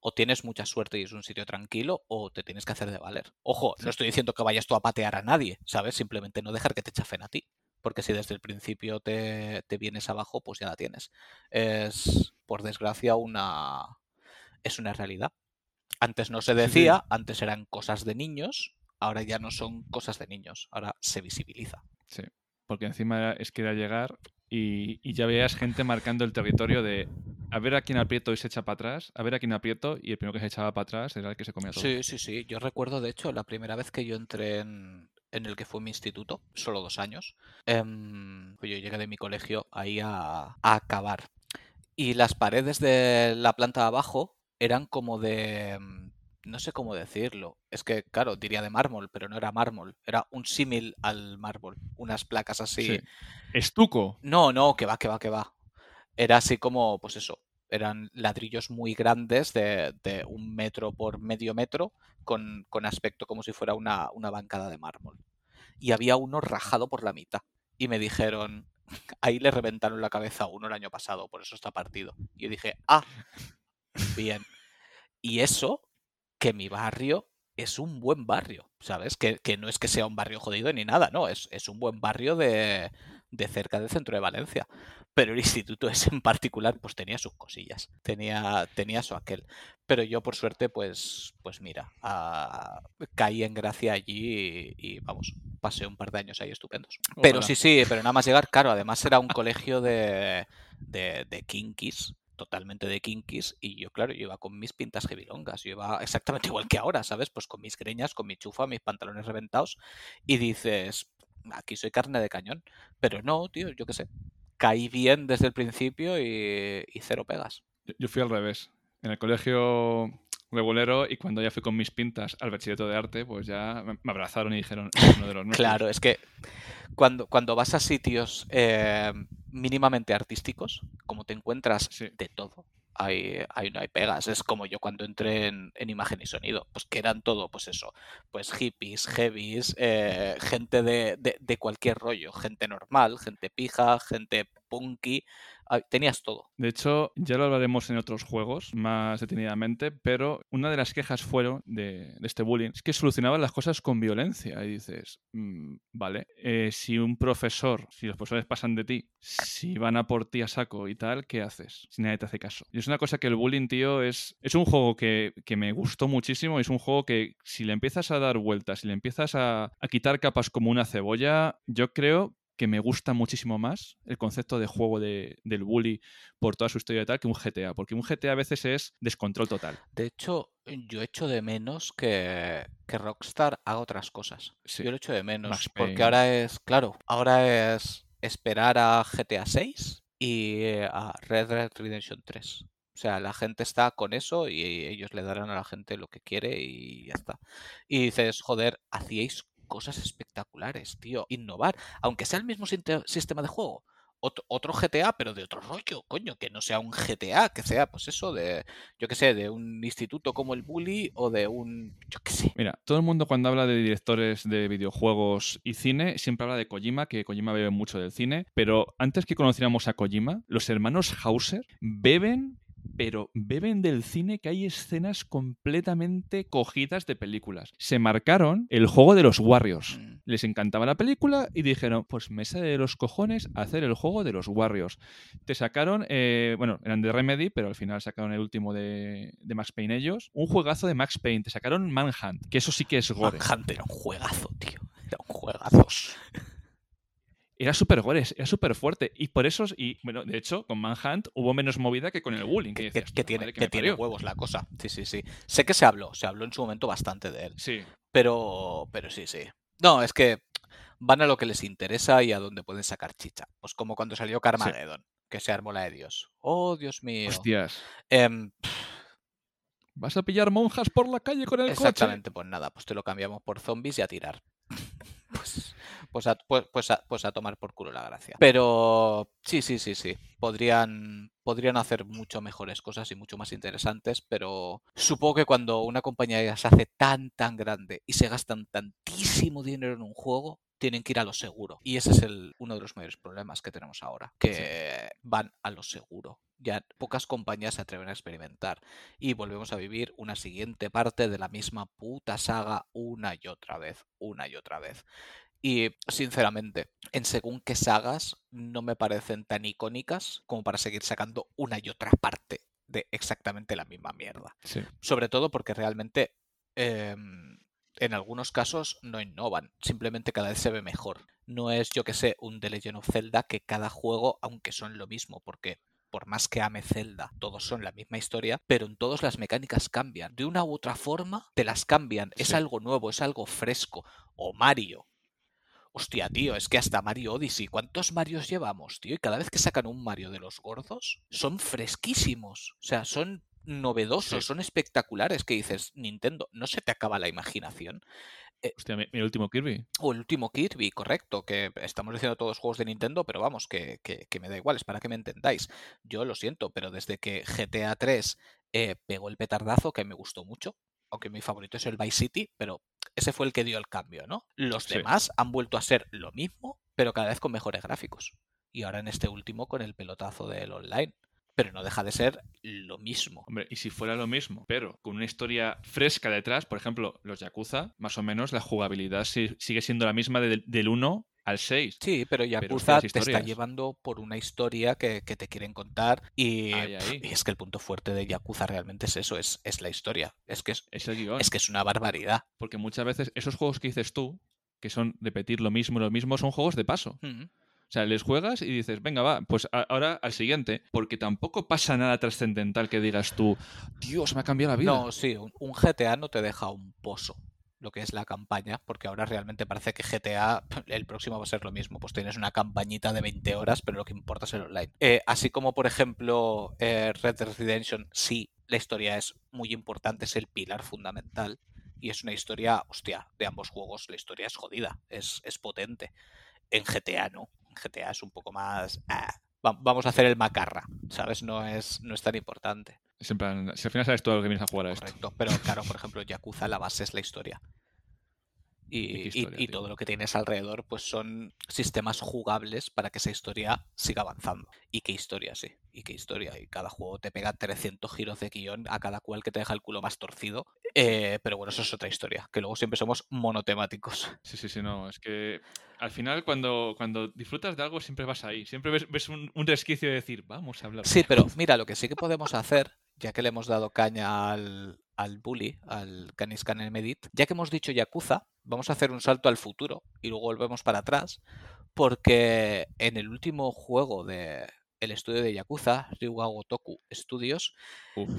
o tienes mucha suerte y es un sitio tranquilo o te tienes que hacer de valer. Ojo, Sí. no estoy diciendo que vayas tú a patear a nadie, ¿sabes? Simplemente no dejar que te chafen a ti. Porque si desde el principio te, te vienes abajo, pues ya la tienes. Es, por desgracia, una. Es una realidad. Antes no se sí. decía, antes eran cosas de niños, ahora ya no son cosas de niños, ahora se visibiliza. Sí, porque encima es que era llegar y, y ya veías gente marcando el territorio de a ver a quién aprieto y se echa para atrás, a ver a quién aprieto y el primero que se echaba para atrás era el que se comía todo. Sí, sí, sí. Yo recuerdo, de hecho, la primera vez que yo entré en, en el que fue mi instituto, solo dos años, pues yo llegué de mi colegio ahí a, a acabar. Y las paredes de la planta de abajo eran como de, em, no sé cómo decirlo. Es que, claro, diría de mármol, pero no era mármol. Era un símil al mármol. Unas placas así. Sí. ¿Estuco? No, no, que va, que va, que va. Era así como, pues eso. Eran ladrillos muy grandes de, de un metro por medio metro con, con aspecto como si fuera una, una bancada de mármol. Y había uno rajado por la mitad. Y me dijeron, ahí le reventaron la cabeza a uno el año pasado, por eso está partido. Y yo dije, ah, bien. Y eso, que mi barrio es un buen barrio, ¿sabes? Que, que no es que sea un barrio jodido ni nada, no, es, es un buen barrio de, de cerca del centro de Valencia. Pero el instituto ese en particular, pues tenía sus cosillas, tenía, tenía su aquel. Pero yo, por suerte, pues, pues mira, ah, caí en gracia allí y, y, vamos, pasé un par de años ahí estupendos. Pero sí, sí, pero nada más llegar, claro, además era un colegio de, de, de kinkis, totalmente de kinkis, y yo, claro, yo iba con mis pintas hevilongas, yo iba exactamente igual que ahora, ¿sabes? Pues con mis greñas, con mi chufa, mis pantalones reventados, y dices, aquí soy carne de cañón. Pero no, tío, yo qué sé. Caí bien desde el principio y, y cero pegas. Yo fui al revés. En el colegio regulero y cuando ya fui con mis pintas al bachillerato de arte, pues ya me abrazaron y dijeron, "Eres uno de los nuestros". Claro, es que cuando, cuando vas a sitios eh, mínimamente artísticos, como te encuentras Sí. de todo, ahí, ahí no hay pegas. Es como yo cuando entré en, en imagen y sonido, pues que eran todo, pues eso, pues hippies, heavies, eh, gente de, de- de cualquier rollo, gente normal, gente pija, gente punky, tenías todo. De hecho, ya lo hablaremos en otros juegos más detenidamente, pero una de las quejas fueron de, de este bullying es que solucionaban las cosas con violencia. Y dices, "Mm, vale, eh, si un profesor, si los profesores pasan de ti, si van a por ti a saco y tal, ¿qué haces? Si nadie te hace caso. Y es una cosa que el bullying, tío, es, es un juego que, que me gustó muchísimo. Es un juego que si le empiezas a dar vueltas, si le empiezas a, a quitar capas como una cebolla, yo creo que me gusta muchísimo más el concepto de juego de- del bully por toda su historia y tal que un GTA, porque un GTA a veces es descontrol total. De hecho, yo echo de menos que, que Rockstar haga otras cosas. Sí. Yo lo echo de menos. Max Porque Payne. ahora es, claro, ahora es esperar a GTA 6 y eh, a Red Dead Redemption 3. O sea, la gente está con eso y ellos le darán a la gente lo que quiere y ya está. Y dices, joder, hacíais cosas espectaculares, tío. Innovar, aunque sea el mismo sistema de juego. Otro GTA, pero de otro rollo, coño, que no sea un GTA, que sea, pues eso, de, yo qué sé, de un instituto como el Bully o de un, yo qué sé. Mira, todo el mundo cuando habla de directores de videojuegos y cine siempre habla de Kojima, que Kojima bebe mucho del cine, pero antes que conociéramos a Kojima, los hermanos Hauser beben, pero beben del cine que hay escenas completamente cogidas de películas. Se marcaron el juego de los Warriors. Mm. Les encantaba la película y dijeron, pues me sale de los cojones hacer el juego de los Warriors. Te sacaron, eh, bueno, eran de Remedy, pero al final sacaron el último de, de Max Payne ellos. Un juegazo de Max Payne. Te sacaron Manhunt, que eso sí que es gore. Manhunt era un juegazo, tío. Era un juegazo. Era súper gore, era súper fuerte. Y por eso, y bueno, de hecho, con Manhunt hubo menos movida que con el bullying. Que, Que, decías, que "Puta tiene, madre, que me tiene parió". huevos la cosa. Sí, sí, sí. Sé que se habló, se habló en su momento bastante de él. Sí, Pero, pero sí, sí. No, es que van a lo que les interesa y a donde pueden sacar chicha. Pues como cuando salió Carmageddon, que se armó la de Dios. Oh, Dios mío. hostias. Em, ¿Vas a pillar monjas por la calle con el coche? exactamente, pues nada, pues te lo cambiamos por zombies y a tirar. Pues, pues, a, pues, pues a- pues a tomar por culo la gracia. Pero sí, sí, sí, sí. Podrían, podrían hacer mucho mejores cosas y mucho más interesantes, pero supongo que cuando una compañía se hace tan, tan grande y se gastan tantísimo dinero en un juego, tienen que ir a lo seguro. Y ese es el, uno de los mayores problemas que tenemos ahora, que van a lo seguro. Ya pocas compañías se atreven a experimentar y volvemos a vivir una siguiente parte de la misma puta saga una y otra vez, una y otra vez. Y sinceramente, en según qué sagas no me parecen tan icónicas como para seguir sacando una y otra parte de exactamente la misma mierda. Sí. Sobre todo porque realmente em, en algunos casos no innovan, simplemente cada vez se ve mejor. No es, yo que sé, un The Legend of Zelda que cada juego, aunque son lo mismo, porque por más que ame Zelda, todos son la misma historia, pero en todos las mecánicas cambian. De una u otra forma, te las cambian. Es algo nuevo, es algo fresco. O Mario. Hostia, tío, es que hasta Mario Odyssey, ¿cuántos Marios llevamos, tío? Y cada vez que sacan un Mario de los gordos, son fresquísimos. O sea, son novedosos, son espectaculares que dices, Nintendo, no se te acaba la imaginación. Eh, Hostia, el último Kirby. O el último Kirby, correcto, que estamos diciendo todos juegos de Nintendo, pero vamos, que, me da igual, es para que me entendáis. Yo lo siento, pero desde que GTA 3 eh, pegó el petardazo, que me gustó mucho, aunque mi favorito es el Vice City, pero ese fue el que dio el cambio, ¿no? Los demás han vuelto a ser lo mismo, pero cada vez con mejores gráficos. Y ahora en este último con el pelotazo del online pero no deja de ser lo mismo. Hombre, y si fuera lo mismo, pero con una historia fresca detrás, por ejemplo, los Yakuza, más o menos la jugabilidad sigue siendo la misma del 1 al 6. Sí, pero Yakuza te está llevando por una historia que, te quieren contar y, es que el punto fuerte de Yakuza realmente es eso, es, es la historia. Es que es, es, que es una barbaridad. Porque muchas veces esos juegos que dices tú, que son repetir lo mismo y lo mismo, son juegos de paso. O sea, les juegas y dices, venga, va, pues ahora al siguiente, porque tampoco pasa nada trascendental que digas tú, Dios, me ha cambiado la vida. No, sí, un, GTA no te deja un pozo lo que es la campaña, porque ahora realmente parece que GTA, el próximo va a ser lo mismo, pues tienes una campañita de 20 horas, pero lo que importa es el online. Eh, así como, por ejemplo, eh, Red Dead Redemption, sí, la historia es muy importante, es el pilar fundamental, y es una historia, hostia, de ambos juegos, la historia es jodida, es, es potente. En GTA no, GTA es un poco más... Ah, vamos a hacer el macarra, ¿sabes? No es, no es tan importante. Si al final sabes todo lo que vienes a jugar a Correcto, pero claro, por ejemplo, Yakuza, la base es la historia. Y, todo lo que tienes alrededor pues son sistemas jugables para que esa historia siga avanzando. Y qué historia, sí. Y qué historia. Y cada juego te pega 300 giros de guion a cada cual que te deja el culo más torcido. Eh, pero bueno, eso es otra historia. Que luego siempre somos monotemáticos. Sí, sí, sí, no. Es que al final cuando, cuando disfrutas de algo siempre vas ahí. Siempre ves, un, un, resquicio de decir, vamos a hablar. Sí, pero mira, lo que sí que podemos hacer, ya que le hemos dado caña al, al bully, al Caniscan Medit, ya que hemos dicho Yakuza, vamos a hacer un salto al futuro y luego volvemos para atrás, porque en el último juego de el estudio de Yakuza, Ryuga Gotoku Studios,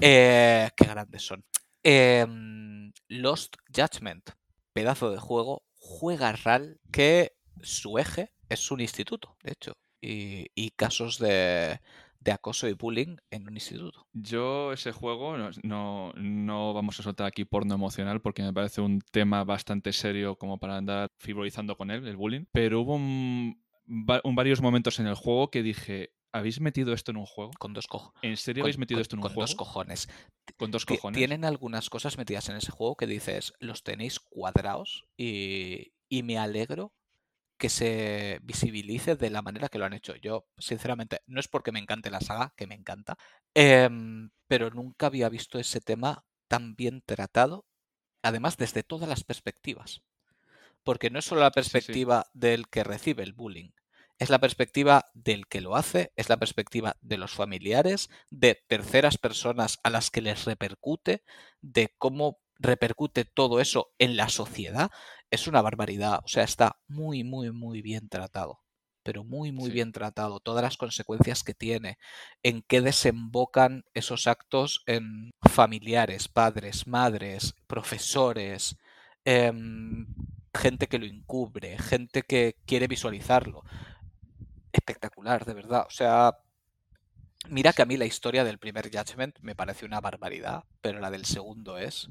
eh, qué grandes son. Em, Lost Judgment, pedazo de juego, juega RAL que su eje es un instituto, de hecho, y casos de, de acoso y bullying en un instituto. Yo ese juego no, no, vamos a soltar aquí porno emocional porque me parece un tema bastante serio como para andar frivolizando con él, el bullying, pero hubo un, varios momentos en el juego que dije, ¿Habéis metido esto en un juego? Con dos cojones. ¿En serio habéis metido esto en un juego? Con dos cojones. Con dos cojones. Tienen algunas cosas metidas en ese juego que dices, los tenéis cuadrados y, y me alegro que se visibilice de la manera que lo han hecho. Yo, sinceramente, no es porque me encante la saga, que me encanta, em, pero nunca había visto ese tema tan bien tratado, además desde todas las perspectivas. Porque no es solo la perspectiva del que recibe el bullying, es la perspectiva del que lo hace, es la perspectiva de los familiares, de terceras personas a las que les repercute, de cómo repercute todo eso en la sociedad, es una barbaridad. O sea, está muy, muy, muy bien tratado. Pero muy, muy bien tratado. Todas las consecuencias que tiene, en qué desembocan esos actos en familiares, padres, madres, profesores, em, gente que lo encubre, gente que quiere visualizarlo. Espectacular, de verdad. O sea, mira que a mí la historia del primer Judgment me parece una barbaridad, pero la del segundo es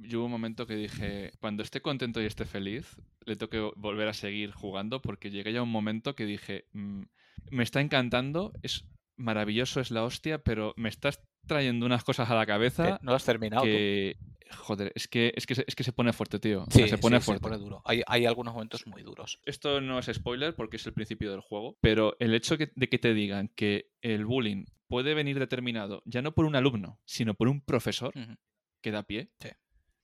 yo hubo un momento que dije, cuando esté contento y esté feliz, le tengo que volver a seguir jugando porque llegué ya a un momento que dije, mm, me está encantando, es maravilloso, es la hostia, pero me estás trayendo unas cosas a la cabeza. No lo has terminado. Que, joder, es que, es, que, es que se pone fuerte, tío. Sí, se pone fuerte. Se pone duro. Hay, hay, algunos momentos muy duros. Esto no es spoiler porque es el principio del juego, pero el hecho de que te digan que el bullying puede venir determinado ya no por un alumno, sino por un profesor que da pie. Sí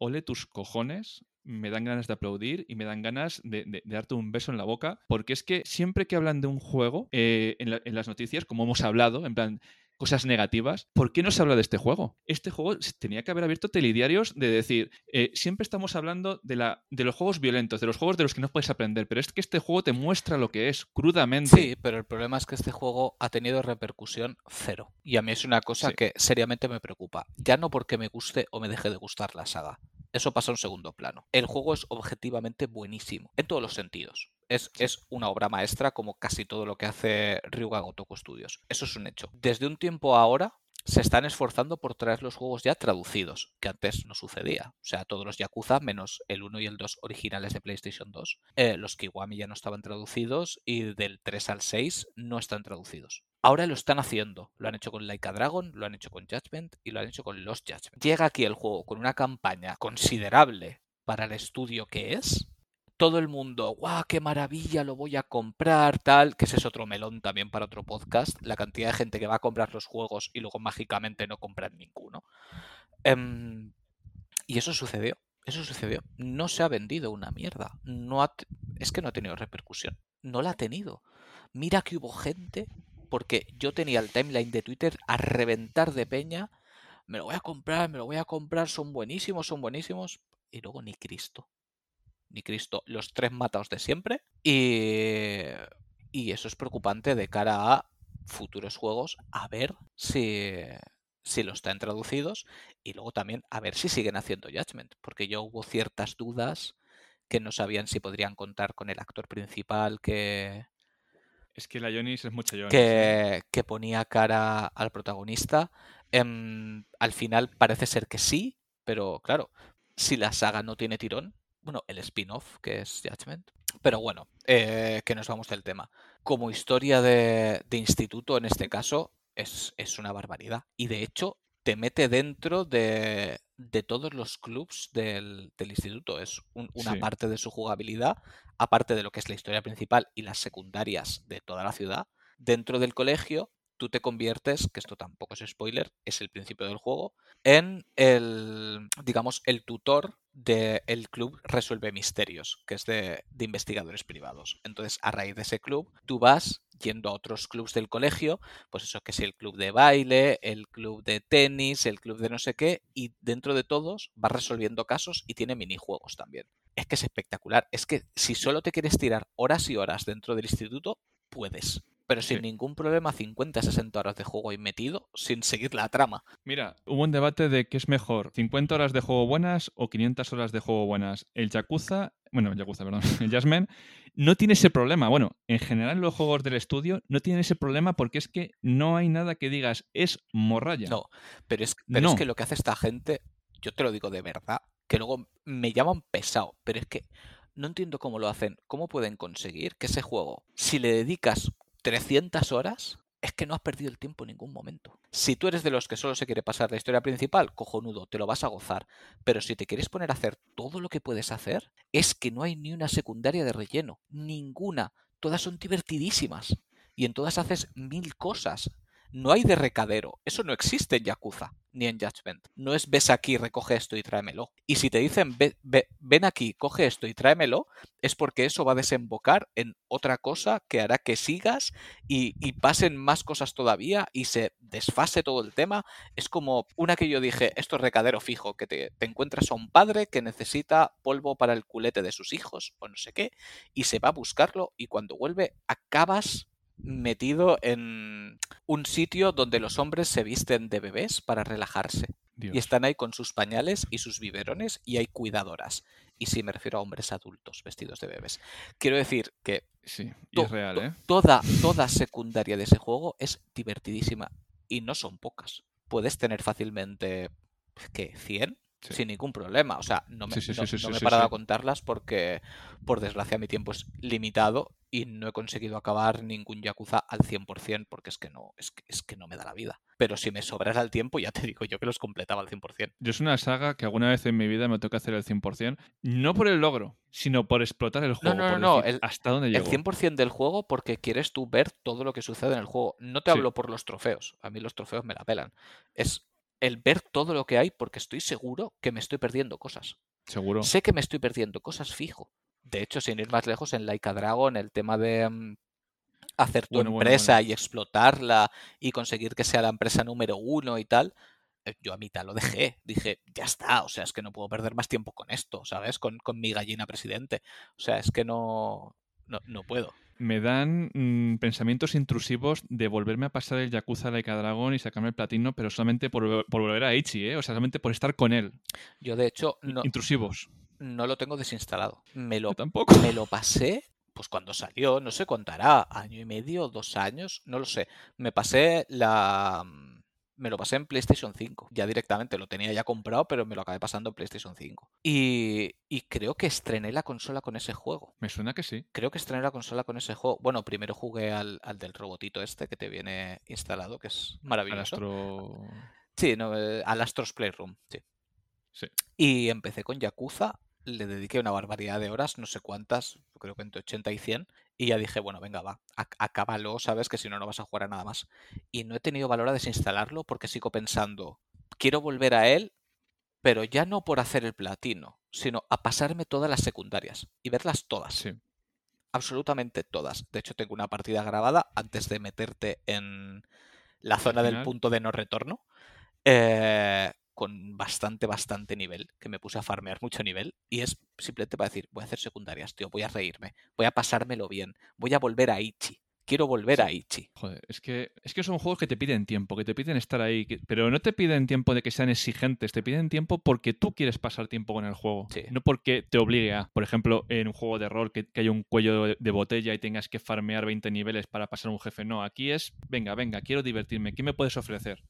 ole tus cojones, me dan ganas de aplaudir y me dan ganas de, darte un beso en la boca, porque es que siempre que hablan de un juego eh, en, las noticias, como hemos hablado, en plan cosas negativas, ¿por qué no se habla de este juego? Este juego tenía que haber abierto telediarios de decir, eh, siempre estamos hablando de, la, de los juegos violentos, de los juegos de los que no puedes aprender, pero es que este juego te muestra lo que es, crudamente. Sí, pero el problema es que este juego ha tenido repercusión cero. Y a mí es una cosa que seriamente me preocupa. Ya no porque me guste o me deje de gustar la saga, eso pasa a un segundo plano. El juego es objetivamente buenísimo, en todos los sentidos. Es, es, una obra maestra como casi todo lo que hace Ryuga Gotoku Studios. Eso es un hecho. Desde un tiempo ahora, se están esforzando por traer los juegos ya traducidos, que antes no sucedía. O sea, todos los Yakuza, menos el 1 y el 2 originales de PlayStation 2, eh, los Kiwami ya no estaban traducidos y del 3 al 6 no están traducidos. Ahora lo están haciendo. Lo han hecho con Laika Dragon, lo han hecho con Judgment y lo han hecho con Lost Judgment. Llega aquí el juego con una campaña considerable para el estudio que es, todo el mundo, ¡guau, qué maravilla, lo voy a comprar! Tal, que ese es otro melón también para otro podcast, la cantidad de gente que va a comprar los juegos y luego mágicamente no compran ninguno. Em, y eso sucedió, eso sucedió. No se ha vendido una mierda. No es que no ha tenido repercusión. No la ha tenido. Mira que hubo gente, porque yo tenía el timeline de Twitter a reventar de peña. Me lo voy a comprar, me lo voy a comprar, son buenísimos, son buenísimos. Y luego ni Cristo ni Cristo, los tres matados de siempre. Y, y eso es preocupante de cara a futuros juegos, a ver si, si los están traducidos y luego también a ver si siguen haciendo Judgment, porque yo hubo ciertas dudas que no sabían si podrían contar con el actor principal que... Es que la Jonis es mucha Jonis. Que, que ponía cara al protagonista. Em, al final parece ser que sí, pero claro, si la saga no tiene tirón, bueno, el spin-off que es Judgment. Pero bueno, eh, que nos vamos del tema. Como historia de, instituto, en este caso, es, una barbaridad. Y de hecho, te mete dentro de, todos los clubs del, instituto. Es una parte de su jugabilidad, aparte de lo que es la historia principal y las secundarias de toda la ciudad. Dentro del colegio, tú te conviertes, que esto tampoco es spoiler, es el principio del juego, en el, digamos, el tutor del club Resuelve Misterios, que es de, investigadores privados. Entonces, a raíz de ese club, tú vas yendo a otros clubs del colegio, pues eso que es el club de baile, el club de tenis, el club de no sé qué, y dentro de todos vas resolviendo casos y tiene minijuegos también. Es que es espectacular. Es que si solo te quieres tirar horas y horas dentro del instituto, puedes pero sin ningún problema 50, 60 horas de juego ahí metido sin seguir la trama. Mira, hubo un debate de qué es mejor, 50 horas de juego buenas o 500 horas de juego buenas. El Yakuza, bueno, el Yakuza, perdón, el Jasmine no tiene ese problema. Bueno, en general los juegos del estudio no tienen ese problema porque es que no hay nada que digas es morralla. No, pero es, pero es que lo que hace esta gente, yo te lo digo de verdad, que luego me llaman pesado, pero es que no entiendo cómo lo hacen, cómo pueden conseguir que ese juego, si le dedicas 300 horas, es que no has perdido el tiempo en ningún momento. Si tú eres de los que solo se quiere pasar la historia principal, cojonudo, te lo vas a gozar. Pero si te quieres poner a hacer todo lo que puedes hacer, es que no hay ni una secundaria de relleno. Ninguna. Todas son divertidísimas. Y en todas haces mil cosas. No hay de recadero. Eso no existe en Yakuza ni en Judgment. No es ves aquí, recoge esto y tráemelo. Y si te dicen ven aquí, coge esto y tráemelo, es porque eso va a desembocar en otra cosa que hará que sigas y, pasen más cosas todavía y se desfase todo el tema. Es como una que yo dije, esto es recadero fijo, que te, te encuentras a un padre que necesita polvo para el culete de sus hijos o no sé qué, y se va a buscarlo y cuando vuelve acabas metido en un sitio donde los hombres se visten de bebés para relajarse. Y están ahí con sus pañales y sus biberones y hay cuidadoras. Y sí, me refiero a hombres adultos vestidos de bebés. Quiero decir que sí, es real, ¿eh? toda, toda secundaria de ese juego es divertidísima. Y no son pocas. Puedes tener fácilmente, ¿qué? ¿100? Sin ningún problema. O sea, no me, he parado a contarlas porque, por desgracia, mi tiempo es limitado y no he conseguido acabar ningún Yakuza al 100% porque es que no, es que, es que no me da la vida. Pero si me sobrara el tiempo, ya te digo yo que los completaba al 100%. Yo es una saga que alguna vez en mi vida me toca hacer el 100%, no por el logro, sino por explotar el juego. No, no, no, hasta dónde llego. El 100% del juego porque quieres tú ver todo lo que sucede en el juego. No te hablo por los trofeos, a mí los trofeos me la pelan. Es el ver todo lo que hay porque estoy seguro que me estoy perdiendo cosas. Seguro. Sé que me estoy perdiendo cosas fijo. De hecho, sin ir más lejos, en Laika Dragon, el tema de mm, hacer tu empresa y explotarla y conseguir que sea la empresa número uno y tal, eh, yo a mitad lo dejé. Dije, ya está, o sea, es que no puedo perder más tiempo con esto, ¿sabes? Con, con mi gallina presidente. O sea, es que no, no, no puedo me dan mm, pensamientos intrusivos de volverme a pasar el Yakuza Laika Dragon y sacarme el platino, pero solamente por, volver a Ichi, ¿eh? O sea, solamente por estar con él. Yo, de hecho, no, intrusivos. No lo tengo desinstalado. Me lo, tampoco. Me lo pasé, pues cuando salió, no sé cuánto hará, año y medio, dos años, no lo sé. Me pasé la, me lo pasé en PlayStation 5. Ya directamente lo tenía ya comprado, pero me lo acabé pasando en PlayStation 5. Y, y, creo que estrené la consola con ese juego. Me suena que sí. Creo que estrené la consola con ese juego. Bueno, primero jugué al, al del robotito este que te viene instalado, que es maravilloso. Astro... Sí, no, eh, al Astros Playroom, sí. Sí. Y empecé con Yakuza, le dediqué una barbaridad de horas, no sé cuántas, creo que entre 80 y 100, y ya dije, bueno, venga, va, acábalo, sabes que si no, no vas a jugar a nada más. Y no he tenido valor a desinstalarlo porque sigo pensando, quiero volver a él, pero ya no por hacer el platino, sino a pasarme todas las secundarias y verlas todas. Sí. Absolutamente todas. De hecho, tengo una partida grabada antes de meterte en la zona del punto de no retorno. Eh, con bastante, bastante nivel, que me puse a farmear mucho nivel, y es simplemente para decir, voy a hacer secundarias, tío, voy a reírme, voy a pasármelo bien, voy a volver a Ichi. Quiero volver a Ichi. Joder, es que, es que son juegos que te piden tiempo, que te piden estar ahí, pero no te piden tiempo de que sean exigentes, te piden tiempo porque tú quieres pasar tiempo con el juego. No porque te obligue a, por ejemplo, en un juego de rol que, que haya un cuello de, de, botella y tengas que farmear 20 niveles para pasar un jefe. No, aquí es, venga, venga, quiero divertirme, ¿qué me puedes ofrecer?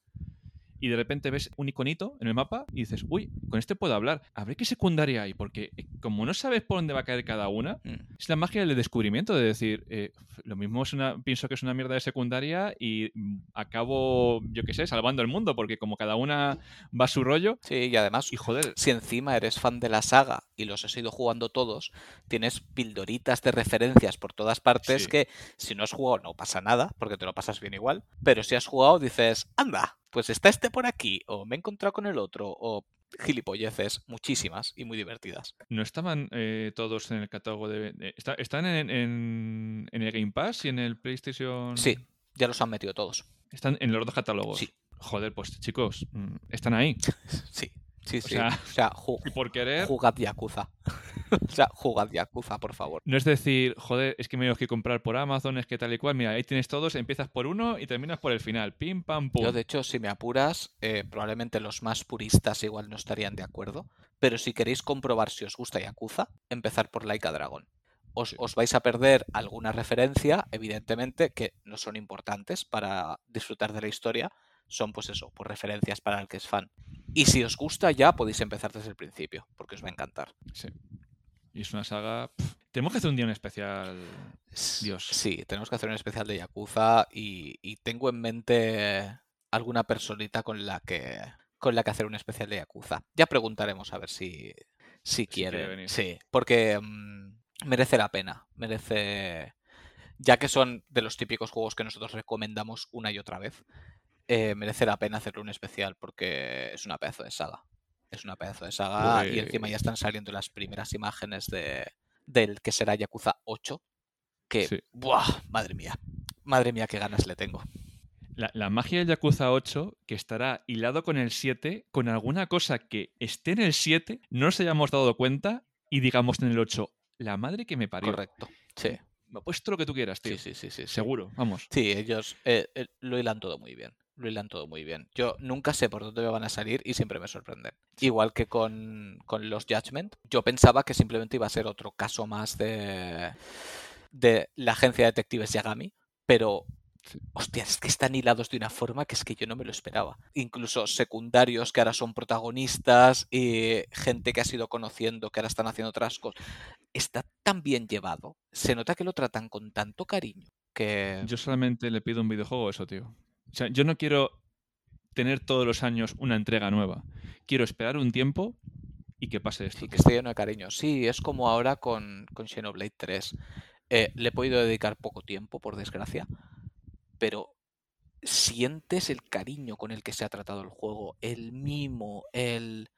Y de repente ves un iconito en el mapa y dices, uy, con este puedo hablar. A ver qué secundaria hay, porque eh, como no sabes por dónde va a caer cada una, mm. es la magia del descubrimiento de decir, eh, lo mismo es una, pienso que es una mierda de secundaria y mm, acabo, yo qué sé, salvando el mundo, porque como cada una va a su rollo. Sí, y además, y joder, si encima eres fan de la saga y los has ido jugando todos, tienes pildoritas de referencias por todas partes Sí. que si no has jugado no pasa nada, porque te lo pasas bien igual, pero si has jugado dices, anda, pues está este por aquí, o me he encontrado con el otro, o gilipolleces, muchísimas y muy divertidas. ¿No estaban eh, todos en el catálogo de... de- está- ¿Están en, en- en el Game Pass y en el PlayStation? Sí, ya los han metido todos. Están en los dos catálogos. Sí. Joder, pues chicos, mm, están ahí. Sí, sí, sí. sea, o sea, ju- Y por querer... jugad Yakuza. o sea, jugad Yakuza, por favor. No es decir, joder, es que me tengo que comprar por Amazon, es que tal y cual. Mira, ahí tienes todos, empiezas por uno y terminas por el final. Pim, pam, pum. Yo, de hecho, si me apuras, eh, probablemente los más puristas igual no estarían de acuerdo, pero si queréis comprobar si os gusta Yakuza, empezar por Laika Dragon. Os, Sí. os vais a perder alguna referencia, evidentemente, que no son importantes para disfrutar de la historia, son pues eso, pues referencias para el que es fan. Y si os gusta ya podéis empezar desde el principio, porque os va a encantar. Sí. Y es una saga... Tenemos que hacer un día un especial... Dios. Sí, tenemos que hacer un especial de Yakuza y, y tengo en mente alguna personita con la que con la que hacer un especial de Yakuza. Ya preguntaremos a ver si, si quiere quiere. venir. Sí, porque mm, merece la pena. Merece. Ya que son de los típicos juegos que nosotros recomendamos una y otra vez, eh, merece la pena hacerle un especial porque es una pedazo de saga. Es una pedazo de saga y encima ya están saliendo las primeras imágenes de, del que será Yakuza 8. Que, Sí. ¡buah! Madre mía. Madre mía, qué ganas le tengo. La, la magia del Yakuza 8, que estará hilado con el 7, con alguna cosa que esté en el 7, no nos hayamos dado cuenta y digamos en el 8, la madre que me parió. Correcto. Sí, Me ha puesto lo que tú quieras, tío. sí, sí, sí, sí. sí. Seguro, vamos. Sí, ellos eh, eh, lo hilan todo muy bien. Lo hilan todo muy bien. Yo nunca sé por dónde me van a salir y siempre me sorprenden. Igual que con, con los Judgment, yo pensaba que simplemente iba a ser otro caso más de, de la agencia de detectives Yagami, pero Sí. hostia, es que están hilados de una forma que es que yo no me lo esperaba. Incluso secundarios que ahora son protagonistas y gente que has ido conociendo que ahora están haciendo otras cosas. Está tan bien llevado. Se nota que lo tratan con tanto cariño que... Yo solamente le pido un videojuego eso, tío. Yo no quiero tener todos los años una entrega nueva. Quiero esperar un tiempo y que pase esto. Sí, que esté lleno de cariño. Sí, es como ahora con, con Xenoblade 3. Eh, le he podido dedicar poco tiempo, por desgracia, pero sientes el cariño con el que se ha tratado el juego, el mimo, el...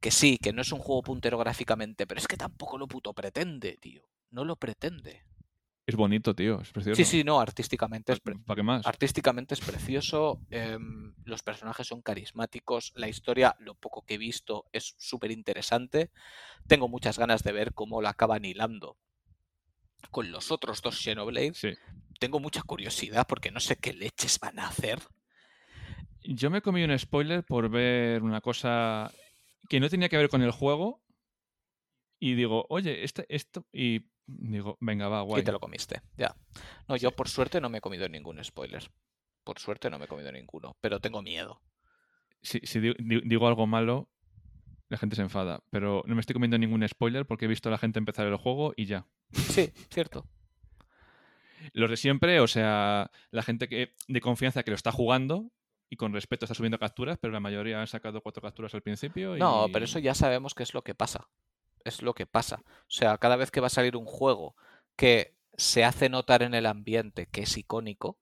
Que sí, que no es un juego puntero gráficamente, pero es que tampoco lo puto pretende, tío. No lo pretende. Es bonito, tío. Es precioso. Sí, sí, no, artísticamente es, pre- ¿Para qué más? Artísticamente es precioso, em, los personajes son carismáticos, la historia, lo poco que he visto, es súper interesante. Tengo muchas ganas de ver cómo la acaban hilando con los otros dos Xenoblades. Sí. Tengo mucha curiosidad porque no sé qué leches van a hacer. Yo me comí un spoiler por ver una cosa que no tenía que ver con el juego. Y digo, oye, este, esto. Y digo, venga, va, Y guay. te lo comiste, ya. No, yo por suerte no me he comido ningún spoiler. Por suerte no me he comido ninguno, pero tengo miedo. Si, si di- di- digo algo malo, la gente se enfada. Pero no me estoy comiendo ningún spoiler porque he visto a la gente empezar el juego y ya. Sí, cierto. Los de siempre, o sea, la gente que, de confianza que lo está jugando y con respeto está subiendo capturas, pero la mayoría han sacado cuatro capturas al principio. No, y- pero eso ya sabemos que es lo que pasa. Es lo que pasa. O sea, cada vez que va a salir un juego que se hace notar en el ambiente que es icónico,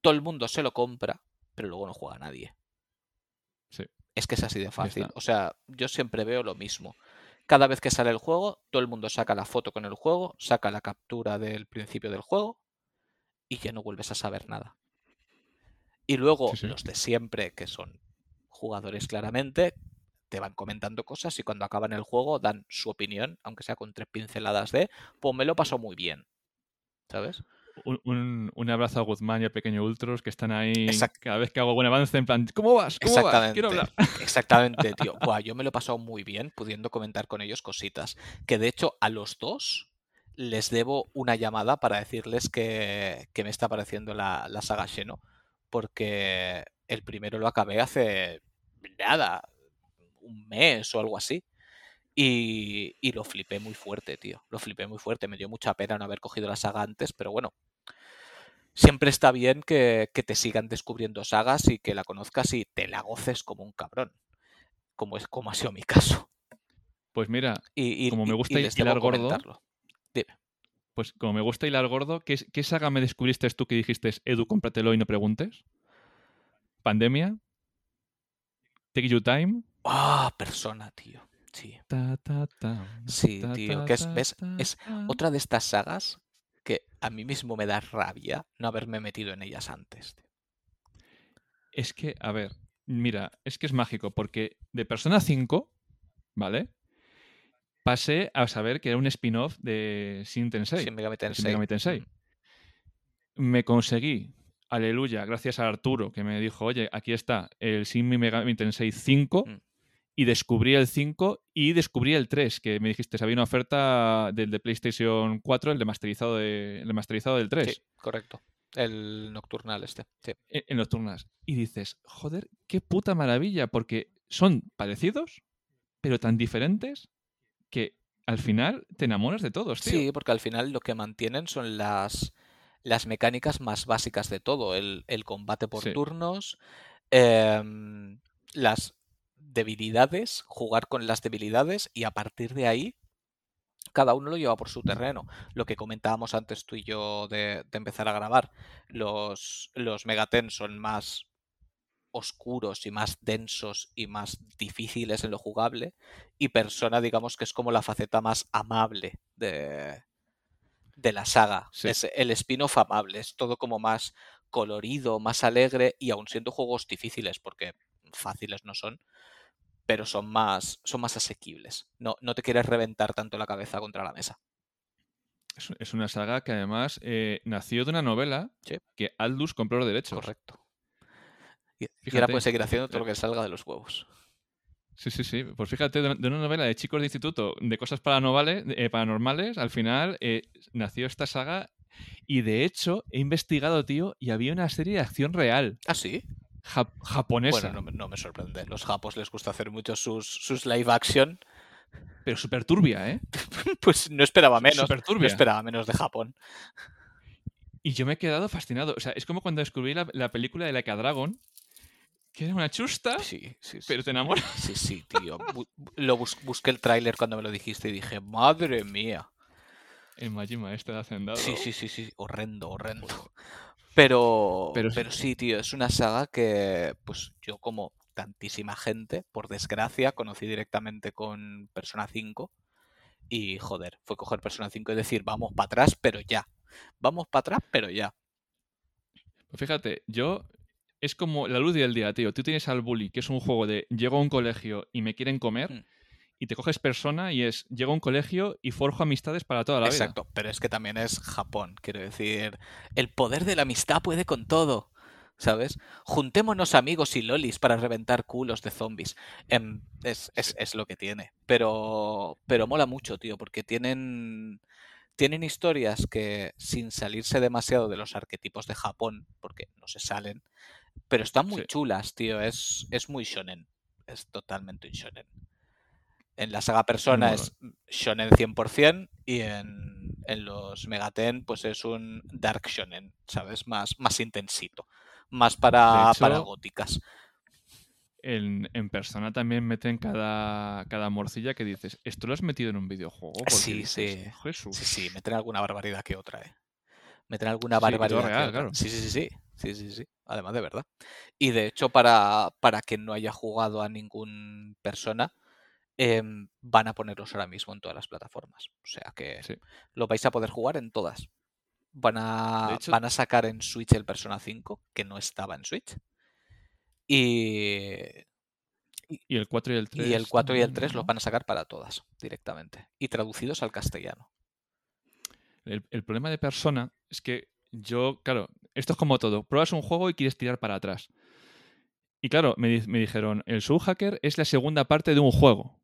todo el mundo se lo compra, pero luego no juega nadie. Sí. Es que es así de fácil. O sea, yo siempre veo lo mismo. Cada vez que sale el juego, todo el mundo saca la foto con el juego, saca la captura del principio del juego y ya no vuelves a saber nada. Y luego Sí, sí. los de siempre, que son jugadores claramente, te van comentando cosas y cuando acaban el juego dan su opinión, aunque sea con tres pinceladas de, pues me lo pasó muy bien. ¿Sabes? Un, un- un abrazo a Guzmán y al pequeño Ultros que están ahí Exact- cada vez que hago buen avance en plan, ¿cómo vas? ¿Cómo vas? Exactamente. Quiero hablar. Exactamente, tío. Buah, yo me lo he pasado muy bien pudiendo comentar con ellos cositas. Que de hecho a los dos les debo una llamada para decirles que, que me está pareciendo la, la saga Xeno. Porque el primero lo acabé hace nada, un mes o algo así. Y, y lo flipé muy fuerte, tío. Lo flipé muy fuerte. Me dio mucha pena no haber cogido la saga antes, pero bueno. Siempre está bien que, que te sigan descubriendo sagas y que la conozcas y te la goces como un cabrón. Como, es, como ha sido mi caso. Pues mira, Y, y- Como me gusta hilar gordo. Dime. pues como me gusta hilar gordo, ¿qué, qué saga me descubriste tú que dijiste, Edu, cómpratelo y no preguntes? ¿Pandemia? ¿Take You Time? Ah, persona, tío. Sí. Sí, tío, que es- ves, es. Otra de estas sagas que a mí mismo me da rabia no haberme metido en ellas antes. tío. Es que, a ver, mira, es que es mágico, porque de Persona 5, ¿vale? Pasé a saber que era un spin-off de Shin Tensei. Shin Megami de Shin Tensei. Megami Tensei. Mm. Me conseguí, aleluya, gracias a Arturo, que me dijo, oye, aquí está el Shin Megami Tensei 5, Mm. Y descubrí el 5 y descubrí el 3, que me dijiste, había una oferta del de PlayStation 4, el de masterizado, de, el masterizado del 3. Sí, correcto. El nocturnal este. Sí. en en nocturnas. Y dices, joder, qué puta maravilla, porque son parecidos, pero tan diferentes que al final te enamoras de todos, tío. Sí, porque al final lo que mantienen son las, las mecánicas más básicas de todo. El, el combate por Sí. turnos, em, las debilidades, jugar con las debilidades y a partir de ahí cada uno lo lleva por su terreno. Lo que comentábamos antes tú y yo de, de empezar a grabar, los, los Megaten son más oscuros y más densos y más difíciles en lo jugable y Persona digamos que es como la faceta más amable de, de la saga. Sí. Es el spin-off amable, es todo como más colorido, más alegre y aún siendo juegos difíciles porque fáciles no son, pero son más, son más asequibles. No, no te quieres reventar tanto la cabeza contra la mesa. Es, es una saga que además eh, nació de una novela Sí. que Aldous compró los derechos. Correcto. Y, y ahora puedes seguir haciendo todo eh, lo que salga de los huevos. Sí, sí, sí. Pues fíjate, de de una novela de chicos de instituto, de cosas paranormales, eh, paranormales al final eh, nació esta saga y de hecho he investigado, tío, y había una serie de acción real, Ah, sí. Jap- japonesa, Bueno, no, me- no me sorprende. Los japos les gusta hacer mucho sus, sus live action. pero súper turbia, ¿eh? Pues no esperaba menos. No esperaba menos de Japón. Y yo me he quedado fascinado. O sea, es como cuando descubrí la, la película de Like a Dragon, que era una chusta, Sí, sí, sí. pero te enamoras. Sí, sí, tío. Bu- lo bus- busqué el tráiler cuando me lo dijiste y dije, madre mía. El Majima este de Hacendado. Sí, sí, sí, sí. Horrendo, horrendo. Pero, Pero pero, sí. tío, es una saga que, pues yo como tantísima gente, por desgracia, conocí directamente con Persona 5. Y joder, fue coger Persona 5 y decir, vamos para atrás, pero ya. Vamos para atrás, pero ya. Pues fíjate, yo. Es como la luz del día, tío. Tú tienes al Bully, que es un juego de llego a un colegio y me quieren comer, Mm. Y te coges persona y es llego a un colegio y forjo amistades para toda la vida. Exacto, pero es que también es Japón, quiero decir, el poder de la amistad puede con todo, ¿sabes? Juntémonos amigos y lolis para reventar culos de zombies. Em, es, es- es lo que tiene, pero, pero mola mucho, tío, porque tienen, tienen historias que, sin salirse demasiado de los arquetipos de Japón, porque no se salen, pero están muy chulas, tío. Es, es muy shonen. Es totalmente un shonen. En la saga Persona es shonen 100% y en, en, los Megaten pues es un dark shonen, ¿sabes? Más, más intensito. Más para, para góticas. En, en, persona también meten cada, cada morcilla que dices, ¿esto lo has metido en un videojuego? sí, sí. Sí, sí, meten alguna barbaridad que otra, ¿eh? Meten alguna barbaridad. claro. Sí, sí, sí, sí. Sí, sí, sí. Además de verdad. Y de hecho, para, para quien no haya jugado a ningún persona, em, van a ponerlos ahora mismo en todas las plataformas. O sea que lo vais a poder jugar en todas. Van a, van a sacar en Switch el Persona 5, que no estaba en Switch. Y, y el 4 y el 3. Y el 4 y el 3 los van a sacar para todas directamente. Y traducidos al castellano. El, problema de persona es que yo, claro, esto es como todo. Pruebas un juego y quieres tirar para atrás. Y claro, me, me dijeron, el Soul Hacker es la segunda parte de un juego.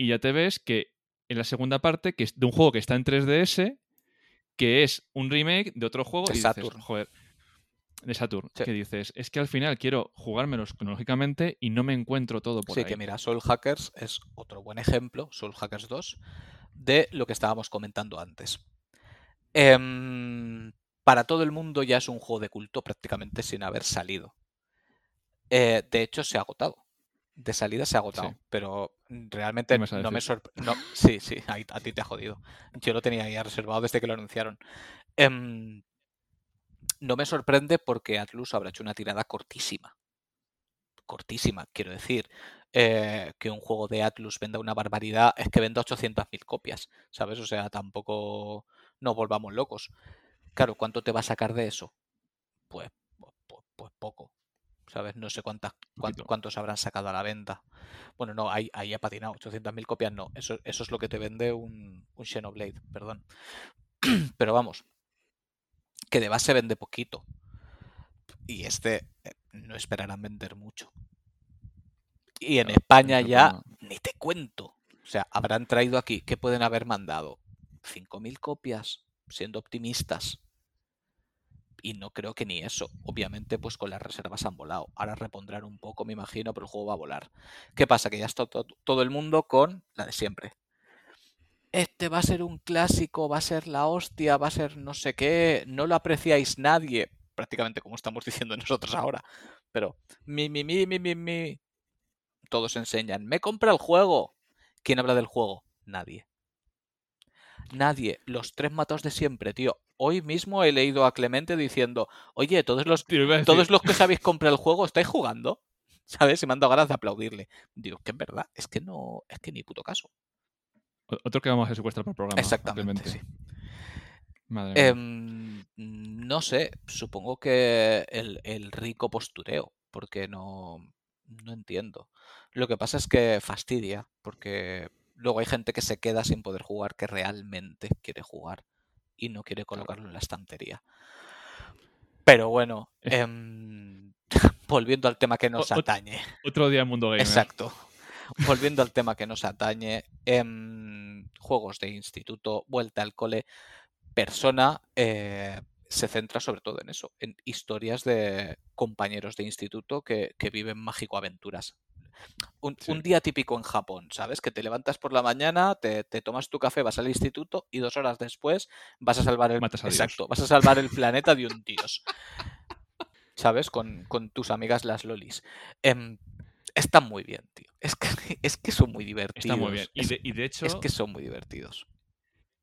Y ya te ves que en la segunda parte, que es de un juego que está en 3DS, que es un remake de otro juego, y dices, joder, de Saturn, que dices, es que al final quiero jugármelos cronológicamente y no me encuentro todo por sí, ahí. Sí, que mira, Soul Hackers es otro buen ejemplo, Soul Hackers 2, de lo que estábamos comentando antes. Em, para todo el mundo ya es un juego de culto prácticamente sin haber salido. Eh, de hecho, se ha agotado. De salida se ha agotado, pero realmente no me sorprende. sí, sí, a, a, ti te ha jodido. Yo lo tenía ya reservado desde que lo anunciaron. Eh, no me sorprende porque Atlus habrá hecho una tirada cortísima. Cortísima, quiero decir. Eh, que un juego de Atlus venda una barbaridad es que venda 800.000 copias, ¿sabes? O sea, tampoco nos volvamos locos. Claro, ¿cuánto te va a sacar de eso? Pues, pues, pues, pues poco, ¿sabes? No sé cuántas, cuántos, habrán sacado a la venta. Bueno, no, ahí, ahí ha patinado. 800.000 copias no. Eso, eso es lo que te vende un, un Xenoblade, perdón. Pero vamos, que de base vende poquito. Y este eh, no esperarán vender mucho. Y en España ya ni te cuento. O sea, habrán traído aquí, ¿qué pueden haber mandado? 5.000 copias, siendo optimistas. Y no creo que ni eso. Obviamente, pues con las reservas han volado. Ahora repondrán un poco, me imagino, pero el juego va a volar. ¿Qué pasa? Que ya está todo el mundo con la de siempre este va a ser un clásico, va a ser la hostia, va a ser no sé qué, no lo apreciáis nadie, prácticamente como estamos diciendo nosotros ahora, pero mi, mi, mi, mi, mi, mi, todos enseñan, me compra el juego. ¿Quién habla del juego? Nadie. Nadie. Los tres matos de siempre, tío. Hoy mismo he leído a Clemente diciendo, oye, todos los, todos los que sabéis comprar el juego, ¿estáis jugando? ¿Sabes? Y me han dado ganas de aplaudirle. Digo, que es verdad, es que no, es que ni puto caso. Otro que vamos a secuestrar para el programa. Exactamente, sí. Em, no sé, supongo que el, rico postureo, porque no, no entiendo. Lo que pasa es que fastidia, porque luego hay gente que se queda sin poder jugar, que realmente quiere jugar y no quiere colocarlo en la estantería. Pero bueno, em, volviendo al tema que nos atañe. Otro día Mundo Gamer. Exacto volviendo al tema que nos atañe, en juegos de instituto, vuelta al cole, persona eh, se centra sobre todo en eso, en historias de compañeros de instituto que, viven mágico aventuras. Un, día típico en Japón, ¿sabes? Que te levantas por la mañana, te, tomas tu café, vas al instituto y dos horas después vas a salvar el exacto, vas a salvar el planeta de un dios. ¿Sabes? Con, tus amigas las lolis. Em, Está muy bien, tío. Es que, es que son muy divertidos. Está muy bien. Y de, hecho. Es que son muy divertidos.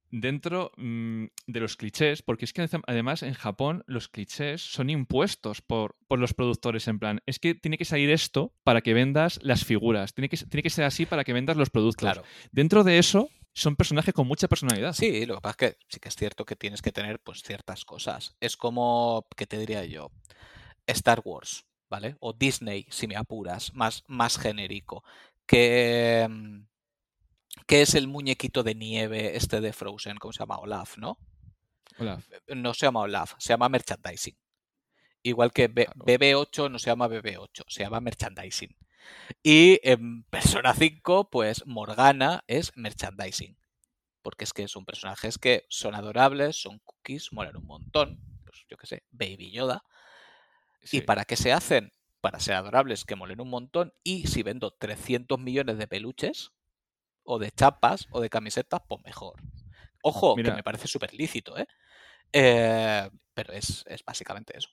Dentro mm, de los clichés, porque es que además en Japón los clichés son impuestos por, por, los productores. En plan, es que tiene que salir esto para que vendas las figuras. Tiene que, tiene que ser así para que vendas los productos. Claro. Dentro de eso, son personajes con mucha personalidad. Sí, lo que pasa es que sí que es cierto que tienes que tener pues ciertas cosas. Es como, ¿qué te diría yo? Star Wars. ¿vale? O Disney, si me apuras, más, más genérico. Que, mm, que es el muñequito de nieve este de Frozen, ¿cómo se llama? Olaf, ¿no? Olaf. Eh, no se llama Olaf, se llama merchandising. Igual que BB8 no se llama BB8, se llama merchandising. Y en Persona 5, pues Morgana es merchandising. Porque es que son personajes que son adorables, son cookies, molan un montón. Pues yo qué sé, Baby Yoda. ¿Y para qué se hacen? Para ser adorables, que molen un montón. Y si vendo 300 millones de peluches, o de chapas, o de camisetas, pues mejor. Ojo, que me parece súper lícito, ¿eh? ¿eh? pero es, básicamente eso.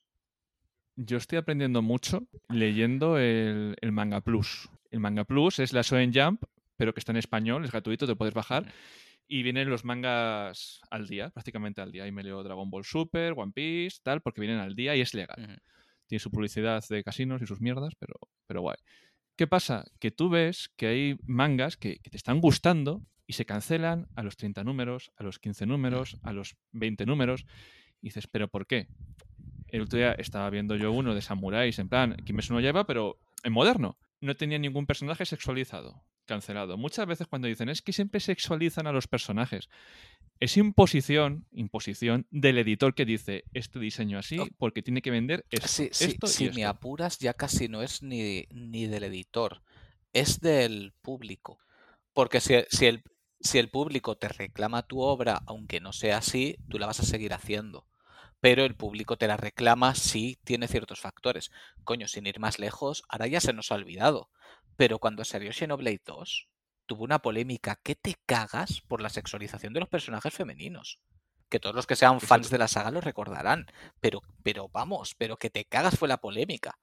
Yo estoy aprendiendo mucho leyendo el, Manga Plus. El Manga Plus es la Shonen Jump, pero que está en español, es gratuito, te puedes bajar. Y vienen los mangas al día, prácticamente al día. Y me leo Dragon Ball Super, One Piece, tal, porque vienen al día y es legal. Tiene su publicidad de casinos y sus mierdas, pero, pero guay. ¿Qué pasa? Que tú ves que hay mangas que, te están gustando y se cancelan a los 30 números, a los 15 números, a los 20 números. Y dices, ¿pero por qué? El otro día estaba viendo yo uno de samuráis, en plan, Kimetsu no lleva, pero en moderno. No tenía ningún personaje sexualizado cancelado. Muchas veces cuando dicen es que siempre sexualizan a los personajes, es imposición, imposición del editor que dice este diseño así porque tiene que vender esto. Sí, si me apuras ya casi no es ni, ni del editor, es del público. Porque si, si, el, si el público te reclama tu obra, aunque no sea así, tú la vas a seguir haciendo pero el público te la reclama si tiene ciertos factores. Coño, sin ir más lejos, ahora ya se nos ha olvidado, pero cuando salió Xenoblade 2, tuvo una polémica que te cagas por la sexualización de los personajes femeninos. Que todos los que sean fans de la saga lo recordarán. Pero, pero vamos, pero que te cagas fue la polémica.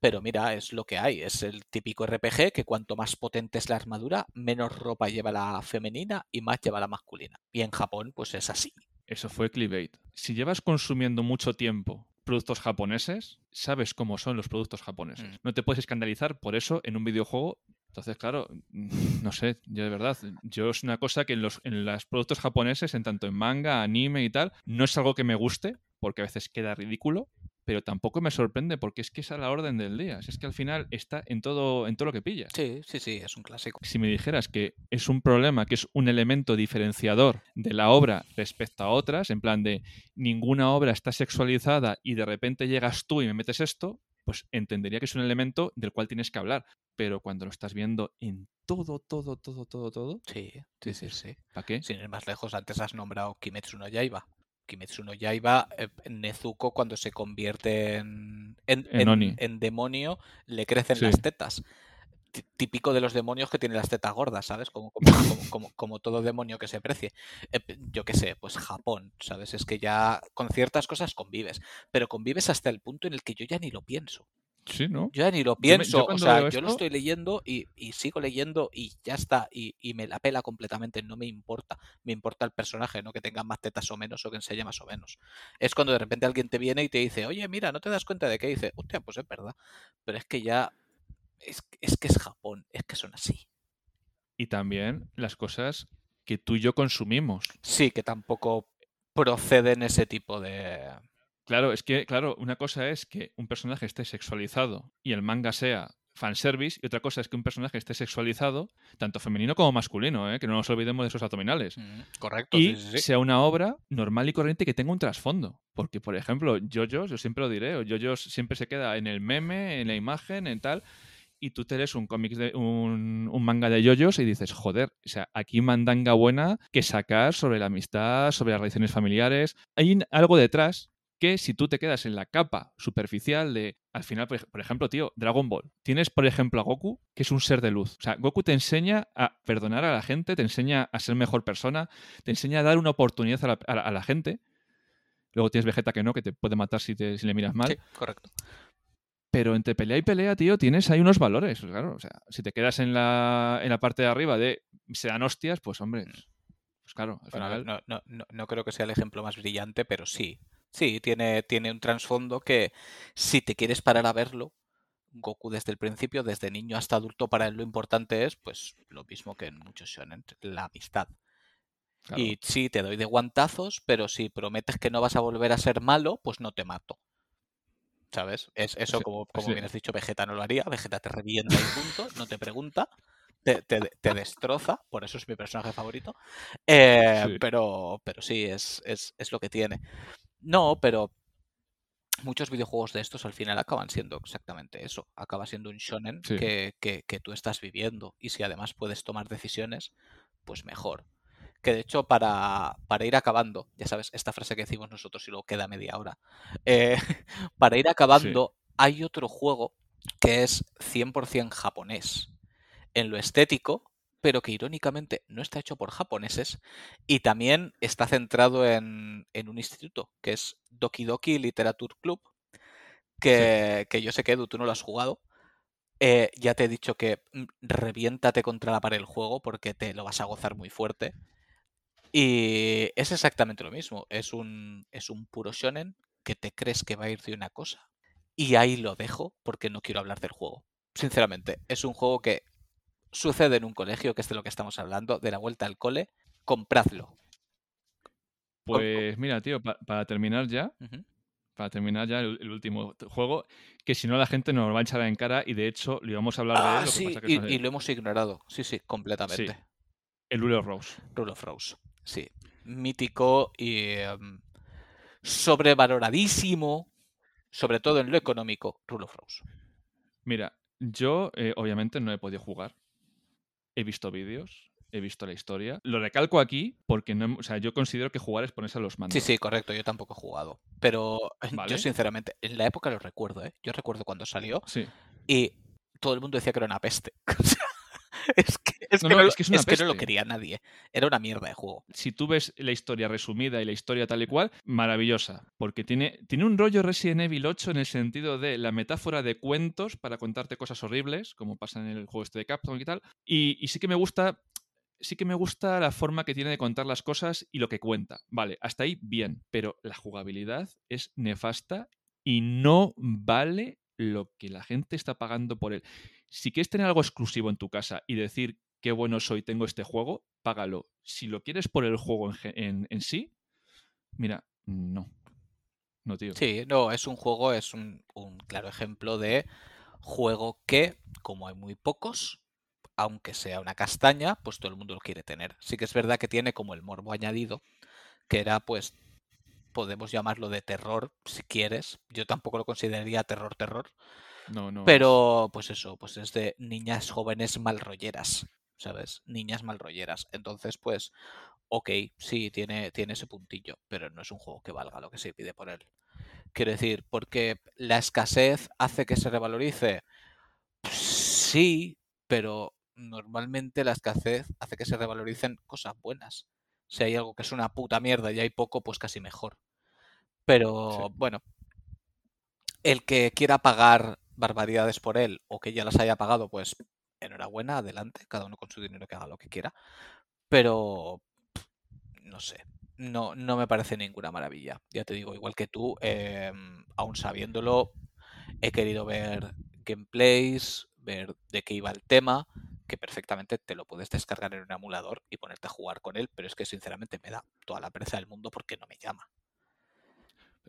Pero mira, es lo que hay. Es el típico RPG que cuanto más potente es la armadura, menos ropa lleva la femenina y más lleva la masculina. Y en Japón, pues es así. Eso fue clickbait. Si llevas consumiendo mucho tiempo productos japoneses, sabes cómo son los productos japoneses. Mm. No te puedes escandalizar por eso en un videojuego. Entonces, claro, no sé, yo de verdad, yo es una cosa que en los, en los productos japoneses, en tanto en manga, anime y tal, no es algo que me guste, porque a veces queda ridículo, pero tampoco me sorprende porque es que es a la orden del día. Es que al final está en todo, en todo lo que pillas. Sí, sí, sí, es un clásico. Si me dijeras que es un problema, que es un elemento diferenciador de la obra respecto a otras, en plan de ninguna obra está sexualizada y de repente llegas tú y me metes esto, pues entendería que es un elemento del cual tienes que hablar. Pero cuando lo estás viendo en todo, todo, todo, todo, todo. Sí, sí, sí, sí. ¿Para qué? Sin ir más lejos, antes has nombrado Kimetsu no Yaiba. Kimetsu no Yaiba, eh, Nezuko cuando se convierte en, en, demonio, le crecen las tetas. Típico de los demonios que tienen las tetas gordas, ¿sabes? Como, como, como, todo demonio que se precie. Eh, yo qué sé, pues Japón, ¿sabes? Es que ya con ciertas cosas convives, pero convives hasta el punto en el que yo ya ni lo pienso. Sí, ¿no? Yo ya ni lo pienso. o sea, yo lo estoy leyendo y, sigo leyendo y ya está. Y, me la pela completamente. No me importa. Me importa el personaje, no que tenga más tetas o menos o que enseñe más o menos. Es cuando de repente alguien te viene y te dice, oye, mira, ¿no te das cuenta de qué? dice, hostia, pues es verdad. Pero es que ya. Es, es que es Japón. Es que son así. Y también las cosas que tú y yo consumimos. Sí, que tampoco proceden ese tipo de Claro, es que, claro, una cosa es que un personaje esté sexualizado y el manga sea fanservice, y otra cosa es que un personaje esté sexualizado, tanto femenino como masculino, ¿eh? que no nos olvidemos de esos abdominales. Mm, correcto. Y sea una obra normal y corriente que tenga un trasfondo. Porque, por ejemplo, JoJo's, yo siempre lo diré, JoJo's siempre se queda en el meme, en la imagen, en tal y tú te lees un cómic de un, un, manga de yoyos y dices, joder, o sea, aquí mandanga buena que sacar sobre la amistad, sobre las relaciones familiares. Hay algo detrás que si tú te quedas en la capa superficial de, al final, por ejemplo, tío, Dragon Ball, tienes, por ejemplo, a Goku, que es un ser de luz. O sea, Goku te enseña a perdonar a la gente, te enseña a ser mejor persona, te enseña a dar una oportunidad a la, gente. Luego tienes Vegeta que no, que te puede matar si, te, si le miras mal. Sí, correcto. Pero entre pelea y pelea, tío, tienes ahí unos valores. Claro, o sea, si te quedas en la, en la parte de arriba de se dan hostias, pues hombre, mm. pues claro, al final... no, no, no creo que sea el ejemplo más brillante, pero sí. Sí, tiene, tiene un trasfondo que si te quieres parar a verlo, Goku desde el principio, desde niño hasta adulto, para él lo importante es, pues, lo mismo que en muchos shonen, la amistad. Y sí, te doy de guantazos, pero si prometes que no vas a volver a ser malo, pues no te mato. ¿Sabes? Es eso, como, como bien has dicho, Vegeta no lo haría. Vegeta te revienta y punto, no te pregunta. Te, te, destroza, por eso es mi personaje favorito. Eh, pero, pero sí, es, es, es, lo que tiene. No, pero muchos videojuegos de estos al final acaban siendo exactamente eso. Acaba siendo un shonen que, que, tú estás viviendo. Y si además puedes tomar decisiones, pues mejor. que de hecho para, para, ir acabando, ya sabes, esta frase que decimos nosotros y luego queda media hora, eh, para ir acabando sí. hay otro juego que es 100% japonés en lo estético, pero que irónicamente no está hecho por japoneses y también está centrado en, en un instituto, que es Doki Doki Literature Club, que, sí. que yo sé que Edu, tú no lo has jugado. Eh, ya te he dicho que mm, reviéntate contra la pared el juego porque te lo vas a gozar muy fuerte. Y es exactamente lo mismo. Es un, es un puro shonen que te crees que va a ir de una cosa. Y ahí lo dejo porque no quiero hablar del juego. Sinceramente, es un juego que sucede en un colegio, que es de lo que estamos hablando, de la vuelta al cole. Compradlo. Pues mira, tío, pa para terminar ya, uh -huh. para terminar ya el, el, último juego, que si no la gente nos va a echar en cara y de hecho lo íbamos a hablar ah, de él. Lo sí, que y, lo hemos ignorado. Sí, sí, completamente. Sí. El Rule of Rose. Rule of Rose, sí. Mítico y um, sobrevaloradísimo, sobre todo en lo económico, Rule of Rose. Mira, yo eh, obviamente no he podido jugar. He visto vídeos, he visto la historia. Lo recalco aquí porque no, o sea, yo considero que jugar es ponerse a los mandos. Sí, sí, correcto. Yo tampoco he jugado. Pero ¿Vale? yo sinceramente, en la época lo recuerdo, ¿eh? Yo recuerdo cuando salió sí. y todo el mundo decía que era una peste. es que, es no, que no, no, es, que es, es que no lo quería nadie. Era una mierda de juego. Si tú ves la historia resumida y la historia tal y cual, maravillosa. Porque tiene, tiene un rollo Resident Evil 8 en el sentido de la metáfora de cuentos para contarte cosas horribles, como pasa en el juego este de Capcom y tal. Y, y sí que me gusta sí que me gusta la forma que tiene de contar las cosas y lo que cuenta. Vale, hasta ahí bien, pero la jugabilidad es nefasta y no vale lo que la gente está pagando por él. Si quieres tener algo exclusivo en tu casa y decir qué bueno soy, tengo este juego, págalo. Si lo quieres por el juego en, sí, mira, no. No, tío. Sí, no, es un juego, es un, un claro ejemplo de juego que, como hay muy pocos, aunque sea una castaña, pues todo el mundo lo quiere tener. Sí que es verdad que tiene como el morbo añadido, que era pues, podemos llamarlo de terror, si quieres. Yo tampoco lo consideraría terror, terror. No, no. Pero pues eso, pues es de niñas jóvenes malrolleras, ¿sabes? Niñas malrolleras. Entonces, pues, ok, sí, tiene, tiene ese puntillo, pero no es un juego que valga lo que se pide por él. Quiero decir, porque la escasez hace que se revalorice. Sí, pero normalmente la escasez hace que se revaloricen cosas buenas. Si hay algo que es una puta mierda y hay poco, pues casi mejor. Pero sí. bueno, el que quiera pagar barbaridades por él o que ya las haya pagado, pues enhorabuena, adelante, cada uno con su dinero que haga lo que quiera. Pero no sé, no, no me parece ninguna maravilla. Ya te digo, igual que tú, eh, aún sabiéndolo, he querido ver gameplays, ver de qué iba el tema, que perfectamente te lo puedes descargar en un emulador y ponerte a jugar con él, pero es que sinceramente me da toda la pereza del mundo porque no me llama.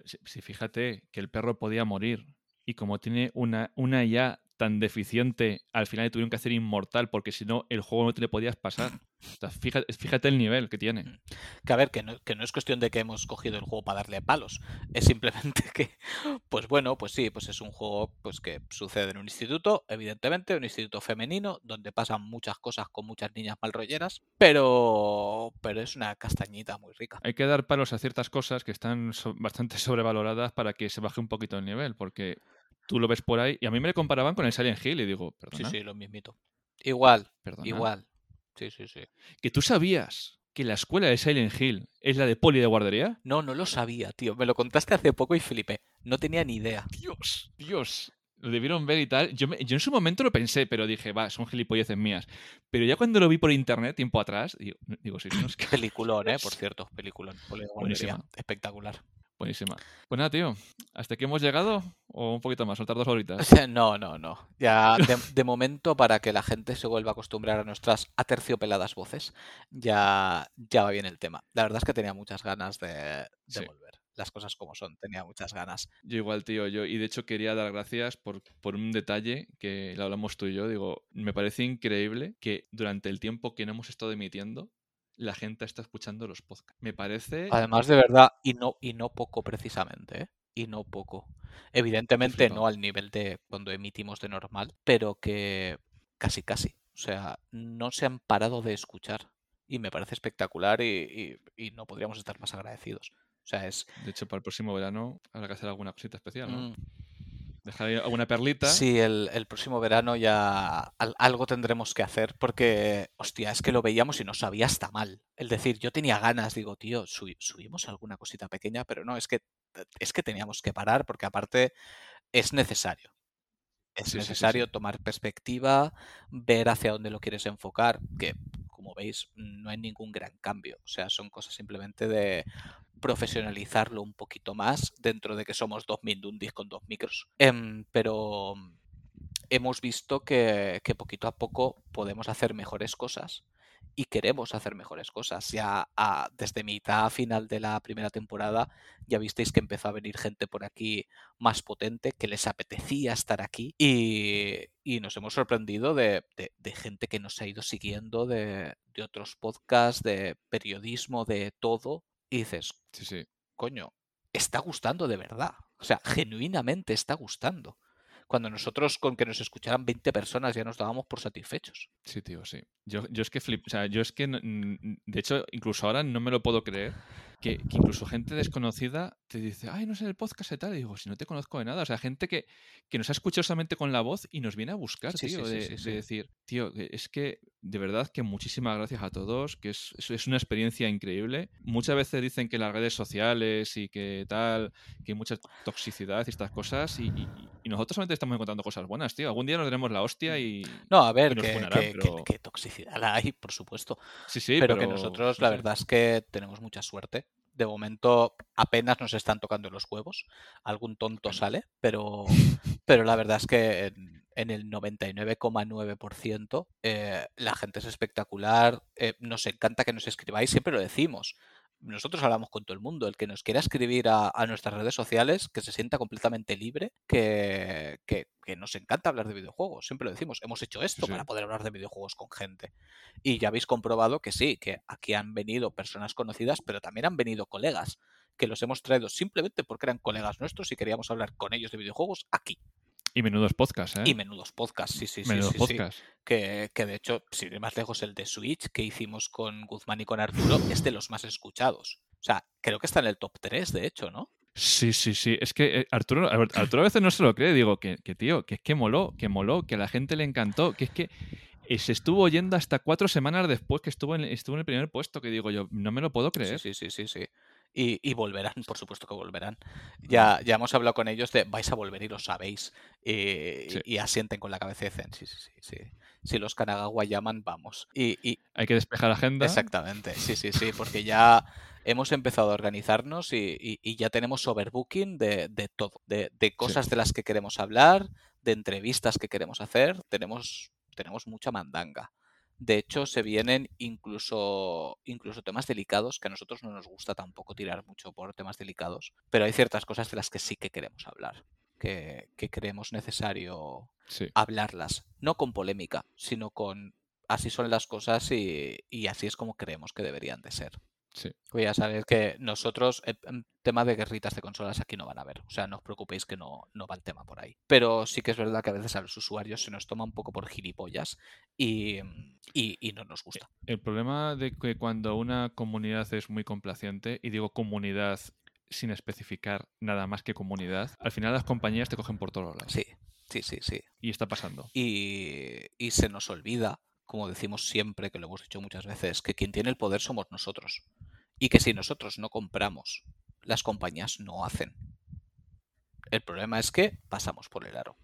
Si, si fíjate que el perro podía morir y como tiene una, una ya tan deficiente, al final le tuvieron que hacer inmortal porque si no el juego no te le podías pasar. O sea, fíjate, fíjate, el nivel que tiene. Mm. Que a ver, que no, que no, es cuestión de que hemos cogido el juego para darle palos. Es simplemente que, pues bueno, pues sí, pues es un juego pues que sucede en un instituto, evidentemente, un instituto femenino, donde pasan muchas cosas con muchas niñas malrolleras, pero, pero es una castañita muy rica. Hay que dar palos a ciertas cosas que están so bastante sobrevaloradas para que se baje un poquito el nivel, porque tú lo ves por ahí y a mí me le comparaban con el Silent Hill y digo, perdona. Sí, sí, lo mismito. Igual, perdona. igual. Sí, sí, sí. ¿Que tú sabías que la escuela de Silent Hill es la de Poli de guardería? No, no lo sabía, tío. Me lo contaste hace poco y flipé. No tenía ni idea. Dios, Dios. Lo debieron ver y tal. Yo, me, yo en su momento lo pensé, pero dije, va, son gilipolleces mías. Pero ya cuando lo vi por internet, tiempo atrás, digo, digo sí, no es que... Peliculón, ¿eh? Por cierto, peliculón. Poli de guardería. Espectacular. Buenísima. Pues nada, tío. ¿Hasta aquí hemos llegado? ¿O un poquito más? ¿Soltar dos horitas? No, no, no. Ya de, de, momento, para que la gente se vuelva a acostumbrar a nuestras aterciopeladas voces, ya, ya va bien el tema. La verdad es que tenía muchas ganas de, de sí. volver. Las cosas como son, tenía muchas ganas. Yo igual, tío, yo, y de hecho quería dar gracias por, por un detalle que lo hablamos tú y yo. Digo, me parece increíble que durante el tiempo que no hemos estado emitiendo, la gente está escuchando los podcasts. Me parece. Además, de verdad, y no, y no poco precisamente, ¿eh? Y no poco. Evidentemente no al nivel de cuando emitimos de normal, pero que casi casi. O sea, no se han parado de escuchar. y me parece espectacular y, no podríamos estar más agradecidos. O sea, es... De hecho, para el próximo verano habrá que hacer alguna cosita especial, ¿no? Mm. Dejar alguna perlita. Sí, el, próximo verano ya algo tendremos que hacer porque, hostia, es que lo veíamos y no sabía hasta mal. Es decir, yo tenía ganas, digo, tío, subimos alguna cosita pequeña, pero no, es que, es que teníamos que parar porque aparte es necesario. Es necesario tomar perspectiva, ver hacia dónde lo quieres enfocar, que como veis no hay ningún gran cambio. O sea, son cosas simplemente de profesionalizarlo un poquito más dentro de que somos dos Mindundis con dos micros. Em, pero hemos visto que, poquito a poco podemos hacer mejores cosas y queremos hacer mejores cosas. Ya desde mitad final de la primera temporada ya visteis que empezó a venir gente por aquí más potente, que les apetecía estar aquí y, nos hemos sorprendido de, gente que nos ha ido siguiendo, de, otros podcasts, de periodismo, de todo. Y dices, sí, sí. coño, está gustando de verdad. O sea, genuinamente está gustando cuando nosotros con que nos escucharan 20 personas ya nos dábamos por satisfechos. Sí, tío, sí. Yo, yo es que flip, o sea, yo es que, de hecho, incluso ahora no me lo puedo creer, que, incluso gente desconocida te dice, ay, no sé el podcast y tal, y digo, si no te conozco de nada, o sea, gente que, que nos ha escuchado solamente con la voz y nos viene a buscar, tío, de, decir, tío, es que de verdad que muchísimas gracias a todos, que es, es, una experiencia increíble. Muchas veces dicen que las redes sociales y que tal, que hay mucha toxicidad y estas cosas, y, nosotros solamente estamos encontrando cosas buenas, tío. Algún día nos tenemos la hostia y... No, a ver, que, toxicidad hay, por supuesto. Sí, sí, pero, que nosotros la verdad es que tenemos mucha suerte de momento apenas nos están tocando los huevos. Algún tonto sale, pero, pero la verdad es que en, el 99,9% eh, la gente es espectacular. Eh, nos encanta que nos escribáis, siempre lo decimos nosotros hablamos con todo el mundo. El que nos quiera escribir a, nuestras redes sociales, que se sienta completamente libre, que, nos encanta hablar de videojuegos. Siempre lo decimos, hemos hecho esto para poder hablar de videojuegos con gente. Y ya habéis comprobado que sí, que aquí han venido personas conocidas, pero también han venido colegas, que los hemos traído simplemente porque eran colegas nuestros y queríamos hablar con ellos de videojuegos aquí. Y menudos podcasts, ¿eh? Y menudos podcasts, sí, sí, sí. sí, Que, que, de hecho, si más lejos, el de Switch que hicimos con Guzmán y con Arturo es de los más escuchados. O sea, creo que está en el top 3, de hecho, ¿no? Sí, sí, sí. Es que eh, Arturo, Arturo a veces no se lo cree. Digo, que, que tío, que es que moló, que moló, que a la gente le encantó, que es que eh, se estuvo oyendo hasta cuatro semanas después que estuvo en, estuvo en el primer puesto, que digo yo, no me lo puedo creer. Sí, sí, sí, sí. Y, volverán, por supuesto que volverán. Ya, ya hemos hablado con ellos de vais a volver y lo sabéis. Y, asienten con la cabeza y dicen, sí, sí, sí, Si los Kanagawa llaman, vamos. Y, Hay que despejar la agenda. Exactamente, sí, sí, sí, porque ya hemos empezado a organizarnos y, ya tenemos overbooking de, de todo, de, de cosas de las que queremos hablar, de entrevistas que queremos hacer. Tenemos, tenemos mucha mandanga. De hecho, se vienen incluso, incluso temas delicados, que a nosotros no nos gusta tampoco tirar mucho por temas delicados, pero hay ciertas cosas de las que sí que queremos hablar, que, creemos necesario hablarlas, no con polémica, sino con así son las cosas y, y así es como creemos que deberían de ser. Sí. Pues ya sabéis que nosotros, el tema de guerritas de consolas aquí no van a ver. O sea, no os preocupéis que no, no va el tema por ahí. Pero sí que es verdad que a veces a los usuarios se nos toma un poco por gilipollas y, y, no nos gusta. El problema de que cuando una comunidad es muy complaciente, y digo comunidad sin especificar nada más que comunidad, al final las compañías te cogen por todos lados. Sí, sí, sí, sí. Y está pasando. Y, y se nos olvida como decimos siempre, que lo hemos dicho muchas veces, que quien tiene el poder somos nosotros. Y que si nosotros no compramos, las compañías no hacen. El problema es que pasamos por el aro.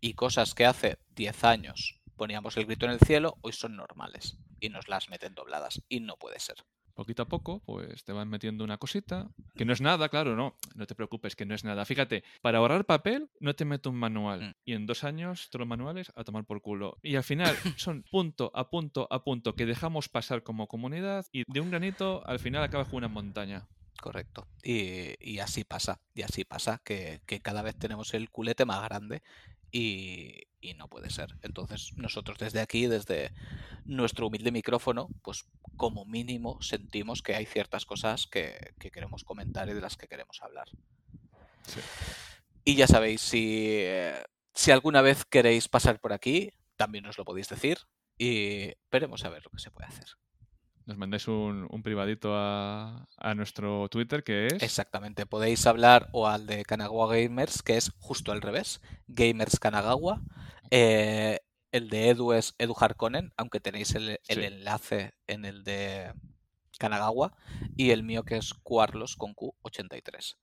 Y cosas que hace 10 años poníamos el grito en el cielo, hoy son normales. Y nos las meten dobladas. Y no puede ser poquito a poco, pues te van metiendo una cosita, que no es nada, claro, no, no te preocupes, que no es nada. Fíjate, para ahorrar papel no te meto un manual mm. y en dos años todos los manuales a tomar por culo. Y al final son punto a punto a punto que dejamos pasar como comunidad y de un granito al final acabas con una montaña. Correcto. Y, así pasa, y así pasa, que, que cada vez tenemos el culete más grande y, no puede ser. Entonces nosotros desde aquí, desde nuestro humilde micrófono, pues como mínimo sentimos que hay ciertas cosas que, queremos comentar y de las que queremos hablar. Y ya sabéis, si, si alguna vez queréis pasar por aquí, también os lo podéis decir y veremos a ver lo que se puede hacer. Nos mandéis un, privadito a, nuestro Twitter que es. Exactamente, podéis hablar o al de Kanagawa Gamers, que es justo al revés, Gamers Kanagawa. Eh, el de Edu es Edu Harkonnen, aunque tenéis el, enlace en el de Kanagawa. Y el mío que es Cuarlos con Q83.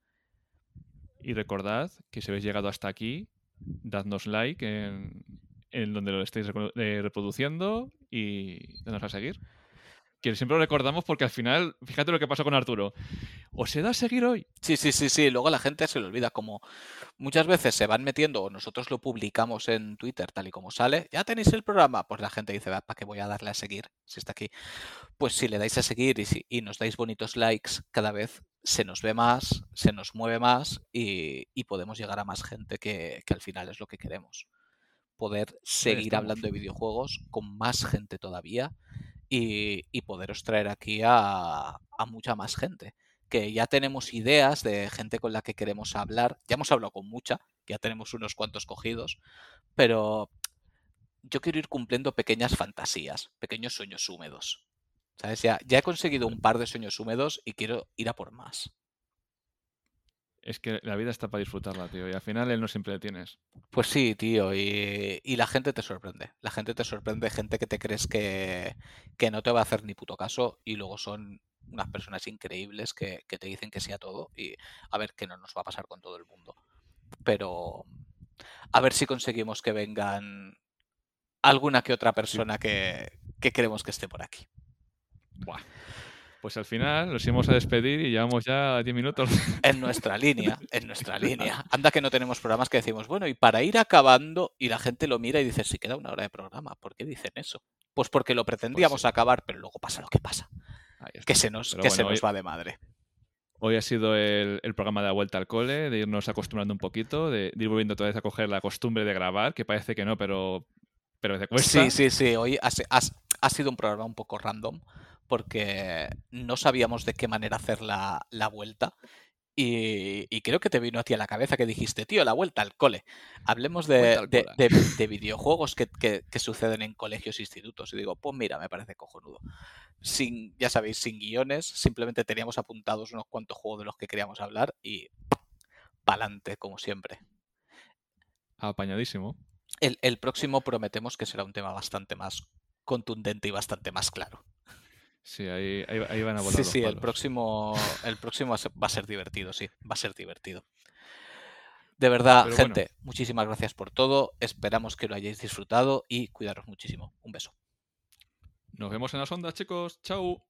Y recordad que si habéis llegado hasta aquí, dadnos like en, en donde lo estéis eh, reproduciendo y danos a seguir que siempre lo recordamos porque al final, fíjate lo que pasó con Arturo. ¿O se da a seguir hoy? Sí, sí, sí, sí. Luego la gente se le olvida. Como muchas veces se van metiendo, o nosotros lo publicamos en Twitter tal y como sale, ya tenéis el programa. Pues la gente dice, ¿para qué voy a darle a seguir si está aquí? Pues si le dais a seguir y, si, y nos dais bonitos likes, cada vez se nos ve más, se nos mueve más y, podemos llegar a más gente que, que al final es lo que queremos. Poder seguir hablando de videojuegos con más gente todavía y, poderos traer aquí a, mucha más gente. Que ya tenemos ideas de gente con la que queremos hablar. Ya hemos hablado con mucha, ya tenemos unos cuantos cogidos, pero yo quiero ir cumpliendo pequeñas fantasías, pequeños sueños húmedos. ¿Sabes? Ya, ya he conseguido un par de sueños húmedos y quiero ir a por más. Es que la vida está para disfrutarla, tío, y al final él no siempre le tienes. Pues sí, tío, y, la gente te sorprende. La gente te sorprende, gente que te crees que, no te va a hacer ni puto caso y luego son unas personas increíbles que, te dicen que sí a todo y a ver qué no nos va a pasar con todo el mundo. Pero a ver si conseguimos que vengan alguna que otra persona que, que queremos que esté por aquí. Buah. Pues al final nos íbamos a despedir y llevamos ya 10 minutos. En nuestra línea, en nuestra línea. Anda que no tenemos programas que decimos, bueno, y para ir acabando, y la gente lo mira y dice, si queda una hora de programa, ¿por qué dicen eso? Pues porque lo pretendíamos pues acabar, pero luego pasa lo que pasa. Que se nos, que se nos va de madre. Hoy ha sido el, programa de la vuelta al cole, de irnos acostumbrando un poquito, de, ir volviendo otra vez a coger la costumbre de grabar, que parece que no, pero, pero te cuesta. Sí, sí, sí. Hoy ha sido un programa un poco random porque no sabíamos de qué manera hacer la, vuelta. Y, creo que te vino a ti a la cabeza que dijiste, tío, la vuelta al cole. Hablemos de, videojuegos que, suceden en colegios e institutos. Y digo, pues mira, me parece cojonudo. Sin, ya sabéis, sin guiones, simplemente teníamos apuntados unos cuantos juegos de los que queríamos hablar y pa'lante, como siempre. Apañadísimo. El, el próximo prometemos que será un tema bastante más contundente y bastante más claro. Sí, ahí, ahí, van a volar. Sí, sí, el próximo, el próximo va a ser divertido, sí, va a ser divertido. De verdad, gente, muchísimas gracias por todo. Esperamos que lo hayáis disfrutado y cuidaros muchísimo. Un beso. Nos vemos en las ondas, chicos. Chao.